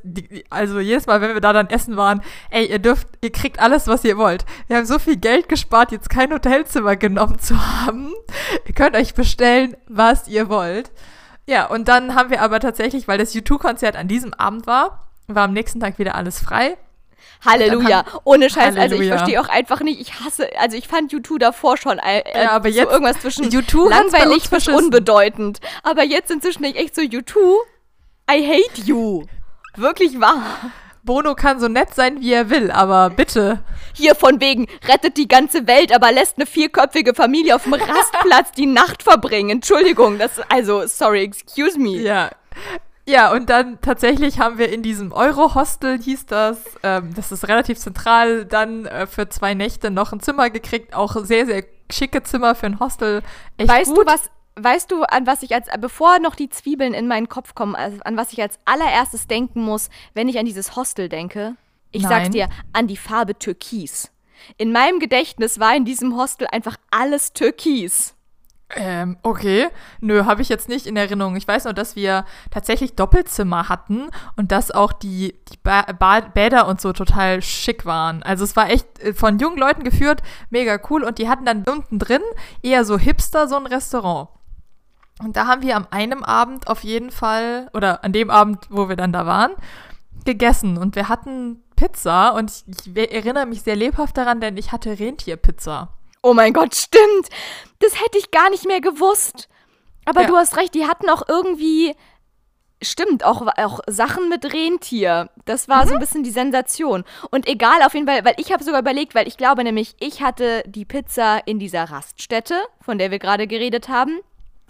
also jedes Mal, wenn wir da dann essen waren, ey, ihr dürft, ihr kriegt alles, was ihr wollt. Wir haben so viel Geld gespart, jetzt kein Hotelzimmer genommen zu haben. Ihr könnt euch bestellen, was ihr wollt. Ja, und dann haben wir aber tatsächlich, weil das U2-Konzert an diesem Abend war, war am nächsten Tag wieder alles frei. Halleluja. Ohne Scheiß. Halleluja. Also ich verstehe auch einfach nicht. Ich hasse, also ich fand U2 davor schon äh, ja, aber jetzt, so irgendwas zwischen U2 langweilig bis unbedeutend. Aber jetzt inzwischen echt so U2, I hate you. Wirklich wahr. Bono kann so nett sein, wie er will, aber bitte. Hier von wegen, rettet die ganze Welt, aber lässt eine vierköpfige Familie auf dem Rastplatz die Nacht verbringen. Entschuldigung, das, also, sorry, excuse me. Ja. Ja, und dann tatsächlich haben wir in diesem Euro-Hostel, hieß das, ähm, das ist relativ zentral, dann äh, für zwei Nächte noch ein Zimmer gekriegt. Auch sehr, sehr schicke Zimmer für ein Hostel. Echt weißt gut. du, was, weißt du, an was ich als, bevor noch die Zwiebeln in meinen Kopf kommen, an was ich als allererstes denken muss, wenn ich an dieses Hostel denke? Ich Nein. sag's dir, an die Farbe Türkis. In meinem Gedächtnis war in diesem Hostel einfach alles Türkis. Ähm, okay. Nö, habe ich jetzt nicht in Erinnerung. Ich weiß nur, dass wir tatsächlich Doppelzimmer hatten und dass auch die, die ba ba Bäder und so total schick waren. Also es war echt äh, von jungen Leuten geführt, mega cool. Und die hatten dann unten drin eher so Hipster, so ein Restaurant. Und da haben wir am einem Abend auf jeden Fall, oder an dem Abend, wo wir dann da waren, gegessen. Und wir hatten Pizza und ich, ich erinnere mich sehr lebhaft daran, denn ich hatte Rentierpizza. Oh mein Gott, stimmt. Das hätte ich gar nicht mehr gewusst. Aber ja. du hast recht, die hatten auch irgendwie, stimmt, auch, auch Sachen mit Rentier. Das war mhm. so ein bisschen die Sensation. Und egal, auf jeden Fall, weil ich habe sogar überlegt, weil ich glaube nämlich, ich hatte die Pizza in dieser Raststätte, von der wir gerade geredet haben.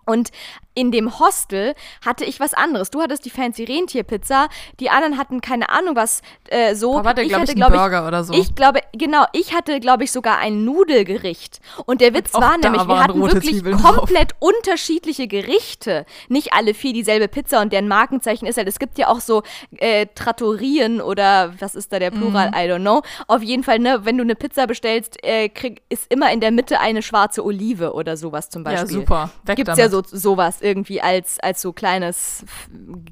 Und in dem Hostel hatte ich was anderes. Du hattest die fancy Rentierpizza, die anderen hatten keine Ahnung was äh, so. Papa hatte, glaube ich, einen Burger oder so. Ich glaube, genau, ich hatte, glaube ich, sogar ein Nudelgericht. Und der Witz Und war nämlich, wir hatten wirklich Zwiebeln komplett drauf. unterschiedliche Gerichte. Nicht alle vier dieselbe Pizza und deren Markenzeichen ist halt, es gibt ja auch so äh, Trattorien oder was ist da der Plural, mm. I don't know. Auf jeden Fall, ne, wenn du eine Pizza bestellst, äh, krieg, ist immer in der Mitte eine schwarze Olive oder sowas zum Beispiel. Ja, super. Weg Gibt's damit. ja so sowas irgendwie als, als so kleines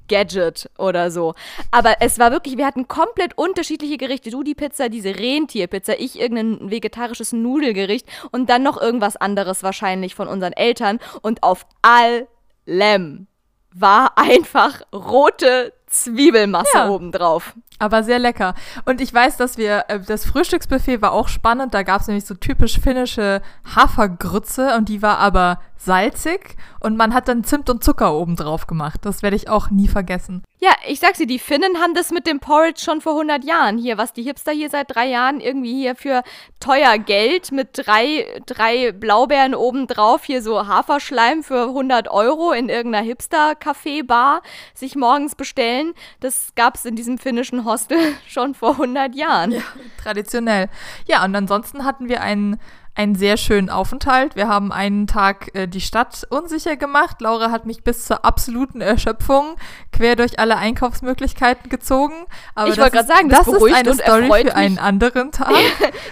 Gadget oder so. Aber es war wirklich, wir hatten komplett unterschiedliche Gerichte. Du die Pizza, diese Rentierpizza, ich irgendein vegetarisches Nudelgericht und dann noch irgendwas anderes wahrscheinlich von unseren Eltern. Und auf allem war einfach rote Zwiebelmasse ja. obendrauf. Aber sehr lecker. Und ich weiß, dass wir, äh, das Frühstücksbuffet war auch spannend. Da gab es nämlich so typisch finnische Hafergrütze und die war aber salzig und man hat dann Zimt und Zucker oben drauf gemacht. Das werde ich auch nie vergessen. Ja, ich sag's dir, die Finnen haben das mit dem Porridge schon vor 100 Jahren. Hier, was die Hipster hier seit drei Jahren irgendwie hier für teuer Geld mit drei, drei Blaubeeren oben drauf, hier so Haferschleim für 100 Euro in irgendeiner Hipster-Café-Bar sich morgens bestellen. Das gab's in diesem finnischen Hostel schon vor 100 Jahren. Ja, traditionell. Ja, und ansonsten hatten wir einen einen sehr schönen Aufenthalt. Wir haben einen Tag äh, die Stadt unsicher gemacht. Laura hat mich bis zur absoluten Erschöpfung quer durch alle Einkaufsmöglichkeiten gezogen. Aber ich wollte gerade sagen, das, das ist eine Story für mich. einen anderen Tag.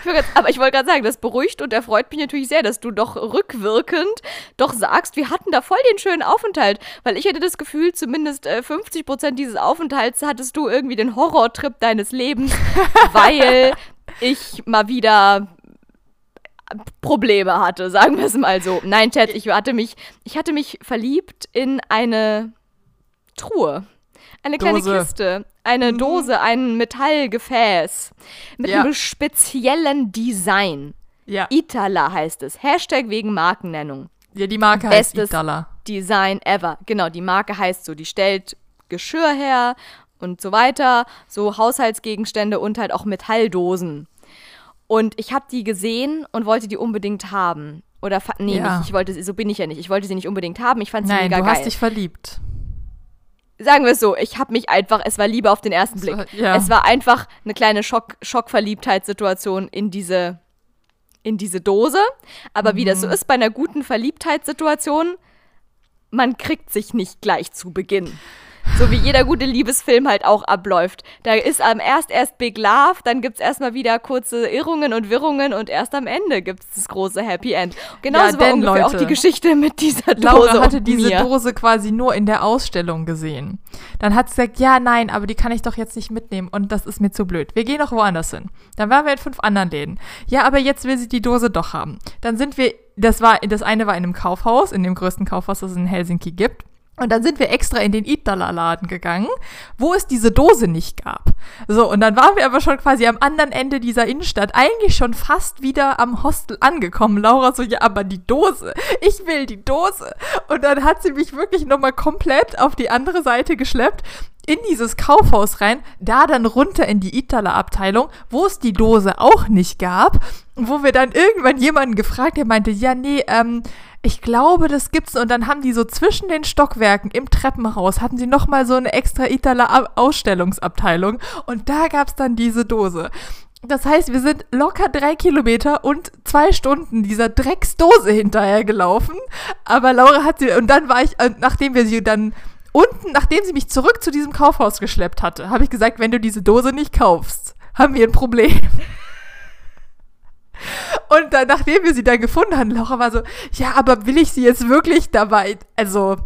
grad, aber ich wollte gerade sagen, das beruhigt und erfreut mich natürlich sehr, dass du doch rückwirkend doch sagst, wir hatten da voll den schönen Aufenthalt. Weil ich hätte das Gefühl, zumindest äh, 50 Prozent dieses Aufenthalts hattest du irgendwie den Horrortrip deines Lebens, weil ich mal wieder Probleme hatte, sagen wir es mal so. Nein, Chat, ich hatte mich, ich hatte mich verliebt in eine Truhe. Eine kleine Dose. Kiste, eine mhm. Dose, ein Metallgefäß mit ja. einem speziellen Design. Ja. Itala heißt es. Hashtag wegen Markennennung. Ja, die Marke Bestes heißt Itala. Design ever. Genau, die Marke heißt so. Die stellt Geschirr her und so weiter. So Haushaltsgegenstände und halt auch Metalldosen. Und ich habe die gesehen und wollte die unbedingt haben. Oder nee, ja. nicht, ich wollte so bin ich ja nicht. Ich wollte sie nicht unbedingt haben. Ich fand sie Nein, mega du geil. hast dich verliebt. sagen wir es so, ich habe mich einfach, es war Liebe auf den ersten Blick. war- ja. Es war einfach eine kleine Schock, Schockverliebtheitssituation in diese, in diese Dose. Aber wie das Mhm. so ist bei einer guten Verliebtheitssituation, man kriegt sich nicht gleich zu Beginn. So wie jeder gute Liebesfilm halt auch abläuft. Da ist am erst erst Big Love, dann gibt's erstmal wieder kurze Irrungen und Wirrungen und erst am Ende gibt's das große Happy End. Genauso war denn, ungefähr auch Leute, die Geschichte mit dieser Dose Laura hatte diese mir. Dose quasi nur in der Ausstellung gesehen. Dann hat sie gesagt, ja, nein, aber die kann ich doch jetzt nicht mitnehmen und das ist mir zu blöd. Wir gehen noch woanders hin. Dann waren wir in fünf anderen Läden. Ja, aber jetzt will sie die Dose doch haben. Dann sind wir, das war, das eine war in einem Kaufhaus, in dem größten Kaufhaus, das es in Helsinki gibt. Und dann sind wir extra in den Itala-Laden gegangen, wo es diese Dose nicht gab. So, und dann waren wir aber schon quasi am anderen Ende dieser Innenstadt, eigentlich schon fast wieder am Hostel angekommen. Laura so, ja, aber die Dose, ich will die Dose. Und dann hat sie mich wirklich nochmal komplett auf die andere Seite geschleppt, in dieses Kaufhaus rein, da dann runter in die Itala-Abteilung, wo es die Dose auch nicht gab, wo wir dann irgendwann jemanden gefragt, der meinte, ja, nee, ähm, ich glaube, das gibt's. Und dann haben die so zwischen den Stockwerken im Treppenhaus, hatten sie nochmal so eine extra Itala-Ausstellungsabteilung. Und da gab's dann diese Dose. Das heißt, wir sind locker drei Kilometer und zwei Stunden dieser Drecksdose hinterher gelaufen. Aber Laura hat sie, und dann war ich, nachdem wir sie dann unten, nachdem sie mich zurück zu diesem Kaufhaus geschleppt hatte, habe ich gesagt, wenn du diese Dose nicht kaufst, haben wir ein Problem. Und dann, nachdem wir sie dann gefunden haben, Laura war so, ja, aber will ich sie jetzt wirklich dabei? Also,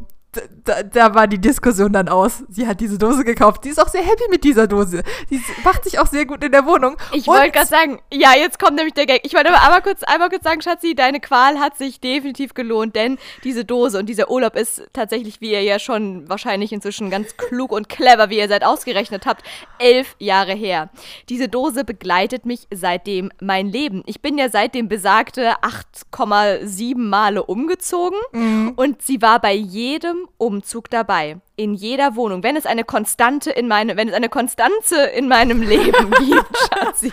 da, da war die Diskussion dann aus. Sie hat diese Dose gekauft. Sie ist auch sehr happy mit dieser Dose. Sie macht sich auch sehr gut in der Wohnung. Ich wollte gerade sagen, ja, jetzt kommt nämlich der Gag. Ich wollte aber einmal kurz, einmal kurz sagen, Schatzi, deine Qual hat sich definitiv gelohnt, denn diese Dose und dieser Urlaub ist tatsächlich, wie ihr ja schon wahrscheinlich inzwischen ganz klug und clever, wie ihr seid, ausgerechnet habt, elf Jahre her. Diese Dose begleitet mich seitdem mein Leben. Ich bin ja seitdem besagte 8,7 Male umgezogen und sie war bei jedem Umzug dabei. In jeder Wohnung. Wenn es eine Konstante in meine, wenn es eine Konstanze in meinem Leben gibt, Schatzi,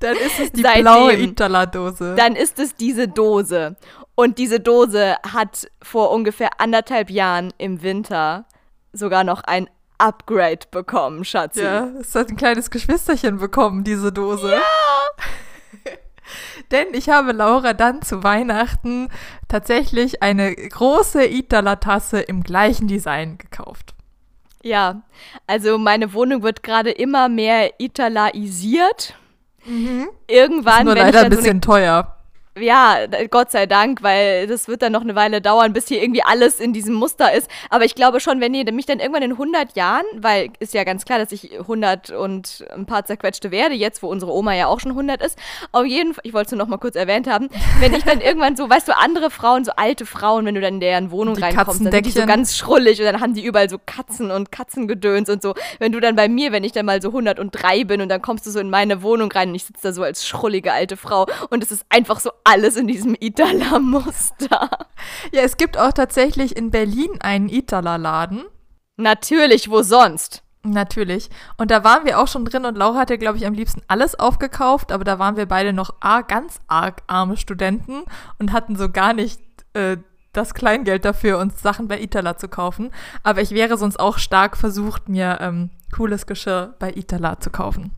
Dann ist es die Seitdem- blaue Itala-Dose. dann ist es diese Dose. Und diese Dose hat vor ungefähr anderthalb Jahren im Winter sogar noch ein Upgrade bekommen, Schatzi. Ja, es hat ein kleines Geschwisterchen bekommen, diese Dose. Ja! Denn ich habe Laura dann zu Weihnachten tatsächlich eine große Itala-Tasse im gleichen Design gekauft. Ja, also meine Wohnung wird gerade immer mehr italaisiert. Irgendwann, Nur wenn leider ein so eine bisschen teuer. Ja, Gott sei Dank, weil das wird dann noch eine Weile dauern, bis hier irgendwie alles in diesem Muster ist. Aber ich glaube schon, wenn ihr mich dann irgendwann in 100 Jahren, weil ist ja ganz klar, dass ich 100 und ein paar zerquetschte werde, jetzt wo unsere Oma ja auch schon 100 ist, auf jeden Fall, ich wollte es nur noch mal kurz erwähnt haben, wenn ich dann irgendwann so, weißt du, andere Frauen, so alte Frauen, wenn du dann in deren Wohnung Die reinkommst, dann sind die so ganz schrullig und dann haben die überall so Katzen und Katzengedöns und so. Wenn du dann bei mir, wenn ich dann mal so 103 bin und dann kommst du so in meine Wohnung rein und ich sitze da so als schrullige alte Frau und es ist einfach so alles in diesem Itala-Muster. Ja, es gibt auch tatsächlich in Berlin einen Itala-Laden. Natürlich, wo sonst? Natürlich. Und da waren wir auch schon drin und Laura hatte, glaube ich, am liebsten alles aufgekauft, aber da waren wir beide noch ganz arg arme Studenten und hatten so gar nicht äh, das Kleingeld dafür, uns Sachen bei Itala zu kaufen. Aber ich wäre sonst auch stark versucht, mir ähm, cooles Geschirr bei Itala zu kaufen.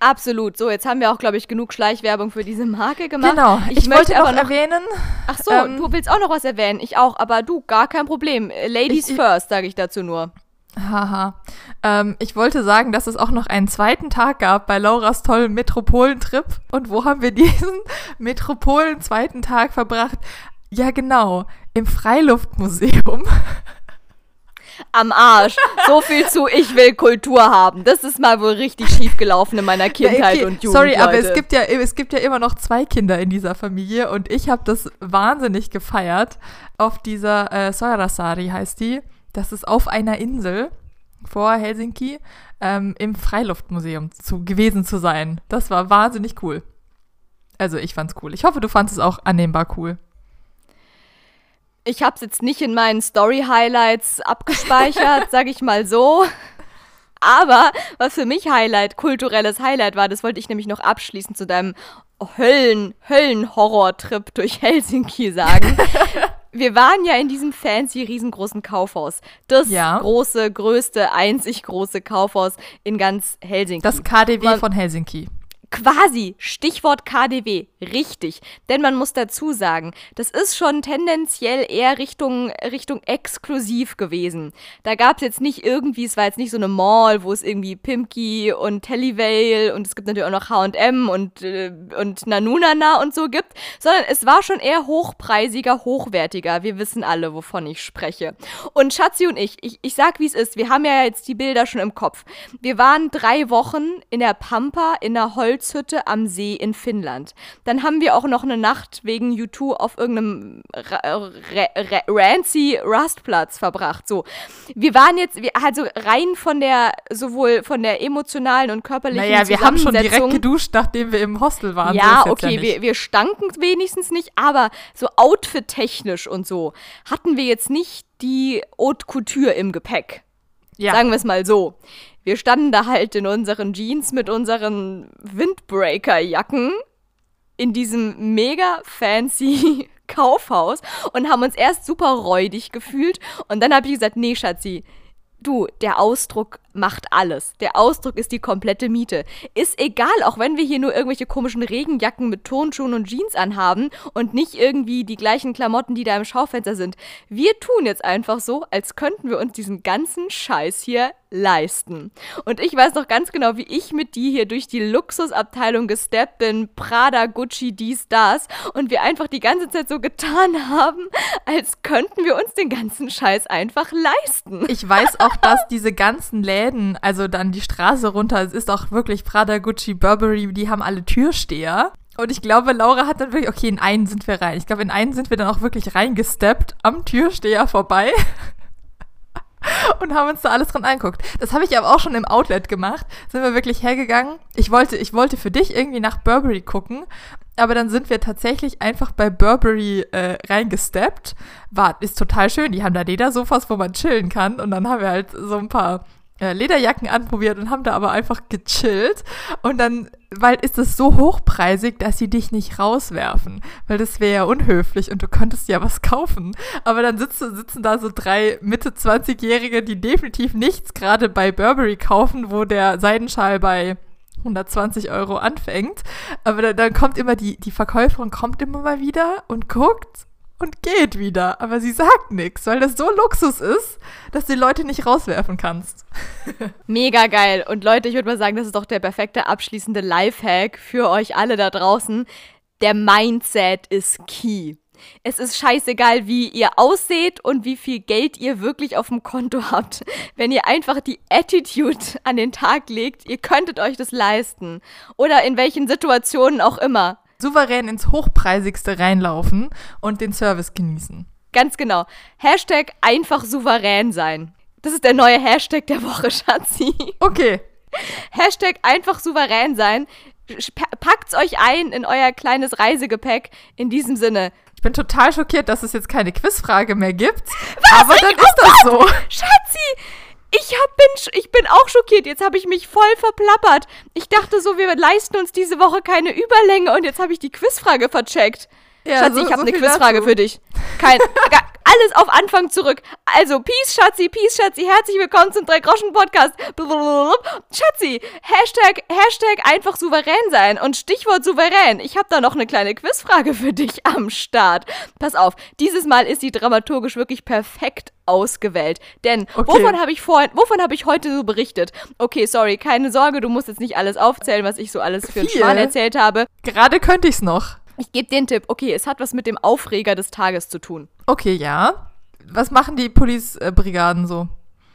Absolut. So, jetzt haben wir auch, glaube ich, genug Schleichwerbung für diese Marke gemacht. Genau. Ich, wollte aber noch erwähnen, Ach so, ähm, du willst auch noch was erwähnen. Ich auch, aber du, gar kein Problem. Äh, Ladies Ich- ich- first, sage ich dazu nur. Haha. Ähm, ich wollte sagen, dass es auch noch einen zweiten Tag gab bei Lauras tollen Metropolentrip. Und wo haben wir diesen Metropolen zweiten Tag verbracht? Ja, genau. Im Freiluftmuseum. Am Arsch. So viel zu, ich will Kultur haben. Das ist mal wohl richtig schief gelaufen in meiner Kindheit Okay, und Jugend. Sorry, aber Leute. es gibt, ja, es gibt ja immer noch zwei Kinder in dieser Familie und ich habe das wahnsinnig gefeiert. Auf dieser äh, Soirasari heißt die. Das ist auf einer Insel vor Helsinki ähm, im Freiluftmuseum zu, gewesen zu sein. Das war wahnsinnig cool. Also ich fand's cool. Ich hoffe, du fandest es auch annehmbar cool. Ich habe es jetzt nicht in meinen Story-Highlights abgespeichert, sag ich mal so. Aber was für mich Highlight, kulturelles Highlight war, das wollte ich nämlich noch abschließend zu deinem Höllen, Höllen-Horror-Trip durch Helsinki sagen. wir waren ja in diesem fancy, riesengroßen Kaufhaus. Das Ja. große, größte, einzig große Kaufhaus in ganz Helsinki. Das KDW Man- von Helsinki. Quasi, Stichwort KDW, richtig. Denn man muss dazu sagen, das ist schon tendenziell eher Richtung, Richtung exklusiv gewesen. Da gab es jetzt nicht irgendwie, es war jetzt nicht so eine Mall, wo es irgendwie Pimki und Tellyvale und es gibt natürlich auch noch H&M und, äh, und Nanunana und so gibt, sondern es war schon eher hochpreisiger, hochwertiger. Wir wissen alle, wovon ich spreche. Und Schatzi und ich, ich, ich sag, wie es ist, wir haben ja jetzt die Bilder schon im Kopf. Wir waren drei Wochen in der Pampa in der Holzhütte am See in Finnland. Dann haben wir auch noch eine Nacht wegen U2 auf irgendeinem ra rancy Rastplatz verbracht. So, wir waren jetzt, wir, also rein von der, sowohl von der emotionalen und körperlichen Naja, wir haben schon direkt geduscht, nachdem wir im Hostel waren. So ja, jetzt okay, nicht. wir, wir stanken wenigstens nicht, aber so outfit-technisch und so hatten wir jetzt nicht die Haute Couture im Gepäck. ja. Sagen wir es mal so. Wir standen da halt in unseren Jeans mit unseren Windbreaker-Jacken in diesem mega fancy Kaufhaus und haben uns erst super räudig gefühlt. Und dann habe ich gesagt, nee, Schatzi, du, der Ausdruck macht alles. Der Ausdruck ist die komplette Miete. Ist egal, auch wenn wir hier nur irgendwelche komischen Regenjacken mit Turnschuhen und Jeans anhaben und nicht irgendwie die gleichen Klamotten, die da im Schaufenster sind. Wir tun jetzt einfach so, als könnten wir uns diesen ganzen Scheiß hier leisten. Und ich weiß noch ganz genau, wie ich mit die hier durch die Luxusabteilung gesteppt bin, Prada, Gucci, dies, das, und wir einfach die ganze Zeit so getan haben, als könnten wir uns den ganzen Scheiß einfach leisten. Ich weiß auch, dass diese ganzen Läden, also dann die Straße runter, es ist auch wirklich Prada, Gucci, Burberry, die haben alle Türsteher. Und ich glaube, Laura hat dann wirklich, okay, in einen sind wir rein. Ich glaube, in einen sind wir dann auch wirklich reingesteppt, am Türsteher vorbei. Und haben uns da alles dran angeguckt. Das habe ich aber auch schon im Outlet gemacht. Sind wir wirklich hergegangen. Ich wollte, ich wollte für dich irgendwie nach Burberry gucken. Aber dann sind wir tatsächlich einfach bei Burberry äh, reingesteppt. War, ist total schön. Die haben da Ledersofas, wo man chillen kann. Und dann haben wir halt so ein paar äh, Lederjacken anprobiert und haben da aber einfach gechillt. Und dann, weil ist es so hochpreisig, dass sie dich nicht rauswerfen. Weil das wäre ja unhöflich und du könntest ja was kaufen. Aber dann sitzen, sitzen da so drei Mitte 20-Jährige, die definitiv nichts gerade bei Burberry kaufen, wo der Seidenschal bei 120 Euro anfängt. Aber dann, dann kommt immer die, die Verkäuferin kommt immer mal wieder und guckt und geht wieder. Aber sie sagt nichts, weil das so Luxus ist, dass du die Leute nicht rauswerfen kannst. Mega geil. Und Leute, ich würde mal sagen, das ist doch der perfekte abschließende Lifehack für euch alle da draußen. Der Mindset ist key. Es ist scheißegal, wie ihr ausseht und wie viel Geld ihr wirklich auf dem Konto habt. Wenn ihr einfach die Attitude an den Tag legt, ihr könntet euch das leisten. Oder in welchen Situationen auch immer. Souverän ins Hochpreisigste reinlaufen und den Service genießen. Ganz genau. Hashtag einfach souverän sein. Das ist der neue Hashtag der Woche, Schatzi. Okay. Hashtag einfach souverän sein. Packt's euch ein in euer kleines Reisegepäck. In diesem Sinne. Ich bin total schockiert, dass es jetzt keine Quizfrage mehr gibt. aber dann ist das so. Schatzi! Ich, hab, bin, ich bin auch schockiert. Jetzt habe ich mich voll verplappert. Ich dachte so, wir leisten uns diese Woche keine Überlänge und jetzt habe ich die Quizfrage vercheckt. Ja, Schatzi, so- ich habe so eine Quizfrage dazu. für dich. Kein, alles auf Anfang zurück. Also, Peace, Schatzi, Peace, Schatzi. Herzlich willkommen zum Drei-Groschen-Podcast. Blablabla. Schatzi, Hashtag, Hashtag einfach souverän sein und Stichwort souverän. Ich habe da noch eine kleine Quizfrage für dich am Start. Pass auf, dieses Mal ist sie dramaturgisch wirklich perfekt ausgewählt. Denn Okay. wovon habe ich vorhin, wovon habe ich heute so berichtet? Okay, sorry, keine Sorge, du musst jetzt nicht alles aufzählen, was ich so alles für einen. Schmarrn erzählt habe. Gerade könnte ich's noch. Ich gebe den Tipp. Okay, es hat was mit dem Aufreger des Tages zu tun. Okay, ja. Was machen die Police-Brigaden so?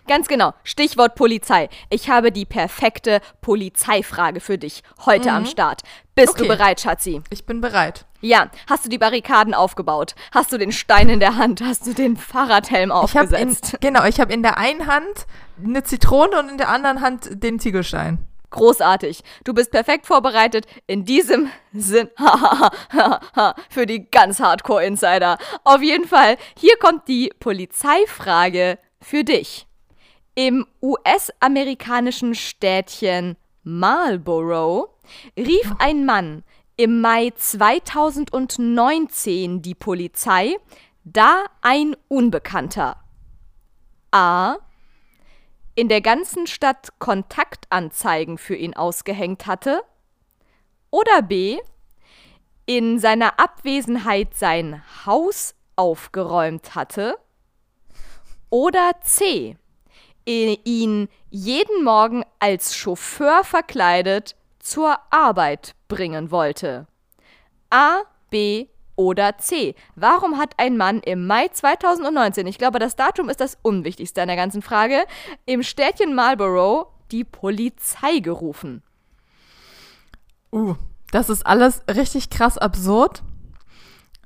Ganz genau. Stichwort Polizei. Ich habe die perfekte Polizeifrage für dich heute am Start. Bist du Okay. bereit, Schatzi? Ich bin bereit. Ja. Hast du die Barrikaden aufgebaut? Hast du den Stein in der Hand? Hast du den Fahrradhelm Ich habe in, aufgesetzt? genau, ich habe in der einen Hand eine Zitrone und in der anderen Hand den Ziegelstein. Großartig. Du bist perfekt vorbereitet. In diesem Sinn. für die ganz Hardcore-Insider. Auf jeden Fall. Hier kommt die Polizeifrage für dich. Im US-amerikanischen Städtchen Marlborough rief ein Mann im Mai 2019 die Polizei, da ein Unbekannter A. in der ganzen Stadt Kontaktanzeigen für ihn ausgehängt hatte oder B. in seiner Abwesenheit sein Haus aufgeräumt hatte oder C. ihn jeden Morgen als Chauffeur verkleidet zur Arbeit bringen wollte. A, B oder C. Warum hat ein Mann im Mai 2019, ich glaube, das Datum ist das Unwichtigste an der ganzen Frage, im Städtchen Marlborough die Polizei gerufen? Uh, das ist alles richtig krass absurd.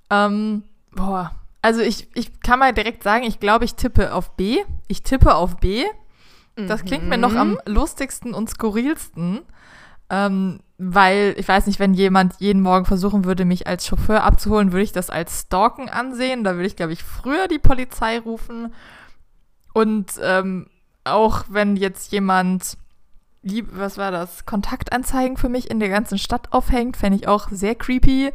Ähm, boah. Also ich, ich kann mal direkt sagen, ich glaube, ich tippe auf B. Ich tippe auf B. Das klingt mir noch am lustigsten und skurrilsten. Ähm, weil, ich weiß nicht, wenn jemand jeden Morgen versuchen würde, mich als Chauffeur abzuholen, würde ich das als Stalken ansehen. Da würde ich, glaube ich, früher die Polizei rufen. Und ähm, auch wenn jetzt jemand, lieb, was war das, Kontaktanzeigen für mich in der ganzen Stadt aufhängt, fände ich auch sehr creepy.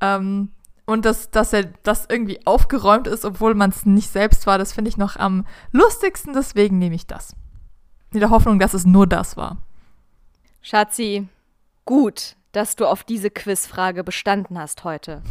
Ähm, und dass, dass er das irgendwie aufgeräumt ist, obwohl man es nicht selbst war, das finde ich noch am lustigsten. Deswegen nehme ich das. In der Hoffnung, dass es nur das war. Schatzi, gut, dass du auf diese Quizfrage bestanden hast heute.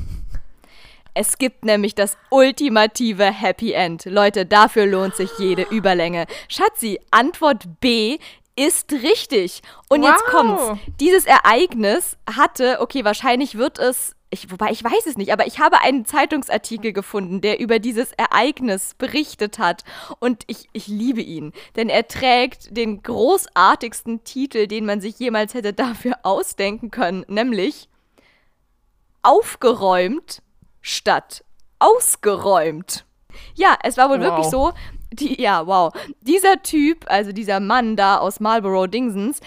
Es gibt nämlich das ultimative Happy End. Leute, dafür lohnt sich jede Überlänge. Schatzi, Antwort B ist richtig. Und wow. jetzt kommt's. Dieses Ereignis hatte, okay, wahrscheinlich wird es ich, wobei ich weiß es nicht, aber ich habe einen Zeitungsartikel gefunden, der über dieses Ereignis berichtet hat. Und ich, ich liebe ihn, denn er trägt den großartigsten Titel, den man sich jemals hätte dafür ausdenken können, nämlich Aufgeräumt statt ausgeräumt. Ja, es war wohl wow. wirklich so, die, ja, wow. Dieser Typ, also dieser Mann da aus Marlborough Dingsens,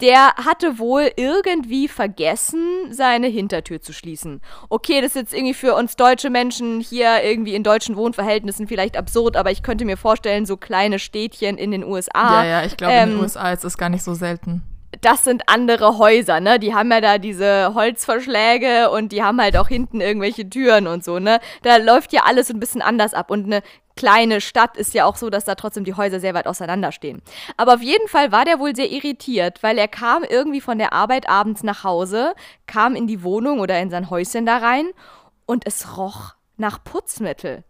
der hatte wohl irgendwie vergessen, seine Hintertür zu schließen. Okay, das ist jetzt irgendwie für uns deutsche Menschen hier irgendwie in deutschen Wohnverhältnissen vielleicht absurd, aber ich könnte mir vorstellen, so kleine Städtchen in den USA. Ja, ja, ich glaube, ähm, in den ähm, USA ist es gar nicht so selten das sind andere Häuser, ne? Die haben ja da diese Holzverschläge und die haben halt auch hinten irgendwelche Türen und so, ne? Da läuft ja alles ein bisschen anders ab und eine kleine Stadt ist ja auch so, dass da trotzdem die Häuser sehr weit auseinanderstehen. Aber auf jeden Fall war der wohl sehr irritiert, weil er kam irgendwie von der Arbeit abends nach Hause, kam in die Wohnung oder in sein Häuschen da rein und es roch nach Putzmittel.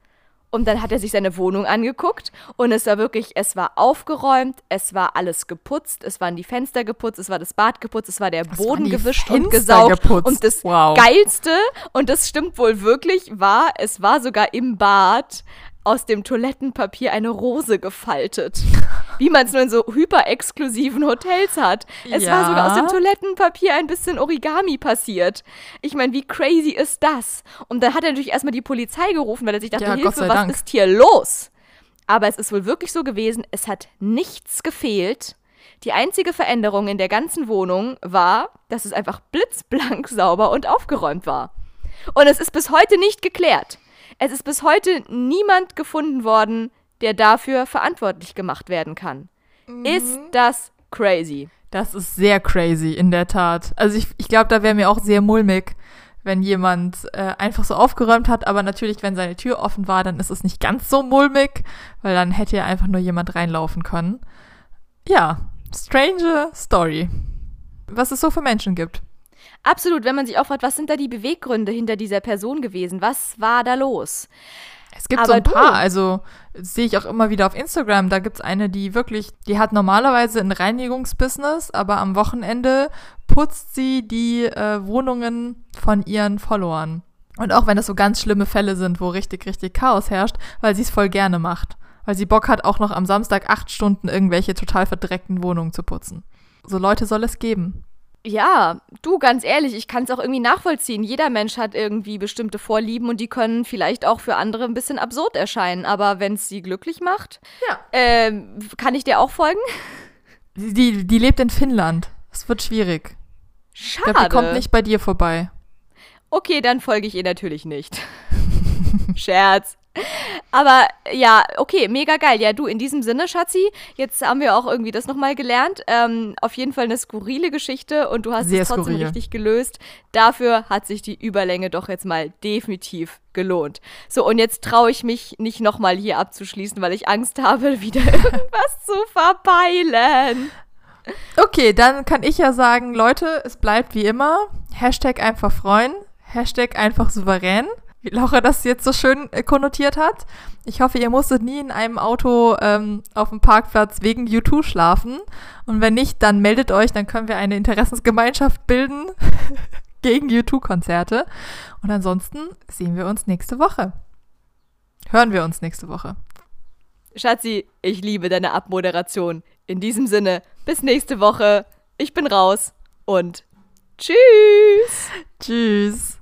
Und dann hat er sich seine Wohnung angeguckt und es war wirklich, es war aufgeräumt, es war alles geputzt, es waren die Fenster geputzt, es war das Bad geputzt, es war der Was Boden gewischt Fenster und gesaugt. Geputzt? Und das wow. Geilste, und das stimmt wohl wirklich, war, es war sogar im Bad aus dem Toilettenpapier eine Rose gefaltet. Wie man es nur in so hyperexklusiven Hotels hat. Es ja. war sogar aus dem Toilettenpapier ein bisschen Origami passiert. Ich meine, wie crazy ist das? Und dann hat er natürlich erstmal die Polizei gerufen, weil er sich dachte, ja, Hilfe, was Dank. ist hier los? Aber es ist wohl wirklich so gewesen, es hat nichts gefehlt. Die einzige Veränderung in der ganzen Wohnung war, dass es einfach blitzblank sauber und aufgeräumt war. Und es ist bis heute nicht geklärt. Es ist bis heute niemand gefunden worden, der dafür verantwortlich gemacht werden kann. Mhm. Ist das crazy? Das ist sehr crazy, in der Tat. Also ich, ich glaube, da wäre mir auch sehr mulmig, wenn jemand äh, einfach so aufgeräumt hat. Aber natürlich, wenn seine Tür offen war, dann ist es nicht ganz so mulmig, weil dann hätte ja einfach nur jemand reinlaufen können. Ja, strange Story. Was es so für Menschen gibt. Absolut, wenn man sich auch fragt, was sind da die Beweggründe hinter dieser Person gewesen? Was war da los? Es gibt Aber so ein paar, du, also sehe ich auch immer wieder auf Instagram, da gibt es eine, die wirklich, die hat normalerweise ein Reinigungsbusiness, aber am Wochenende putzt sie die äh, Wohnungen von ihren Followern. Und auch wenn das so ganz schlimme Fälle sind, wo richtig, richtig Chaos herrscht, weil sie es voll gerne macht. Weil sie Bock hat, auch noch am Samstag acht Stunden irgendwelche total verdreckten Wohnungen zu putzen. So Leute soll es geben. Ja, du, ganz ehrlich, ich kann es auch irgendwie nachvollziehen. Jeder Mensch hat irgendwie bestimmte Vorlieben und die können vielleicht auch für andere ein bisschen absurd erscheinen. Aber wenn es sie glücklich macht, ja. ähm, kann ich dir auch folgen? Die, die lebt in Finnland. Es wird schwierig. Schade. Ich glaub, die kommt nicht bei dir vorbei. Okay, dann folge ich ihr natürlich nicht. Scherz. Aber ja, okay, mega geil. Ja, du, in diesem Sinne, Schatzi, jetzt haben wir auch irgendwie das nochmal gelernt. Ähm, auf jeden Fall eine skurrile Geschichte und du hast Sehr es trotzdem skurril. richtig gelöst. Dafür hat sich die Überlänge doch jetzt mal definitiv gelohnt. So, und jetzt traue ich mich nicht nochmal hier abzuschließen, weil ich Angst habe, wieder irgendwas zu verpeilen. Okay, dann kann ich ja sagen, Leute, es bleibt wie immer. Hashtag einfach freuen. Hashtag einfach souverän. Wie Laura das jetzt so schön äh, konnotiert hat. Ich hoffe, ihr musstet nie in einem Auto ähm, auf dem Parkplatz wegen U2 schlafen. Und wenn nicht, dann meldet euch, dann können wir eine Interessensgemeinschaft bilden gegen U2-Konzerte. Und ansonsten sehen wir uns nächste Woche. Hören wir uns nächste Woche. Schatzi, ich liebe deine Abmoderation. In diesem Sinne, bis nächste Woche. Ich bin raus und tschüss. Tschüss.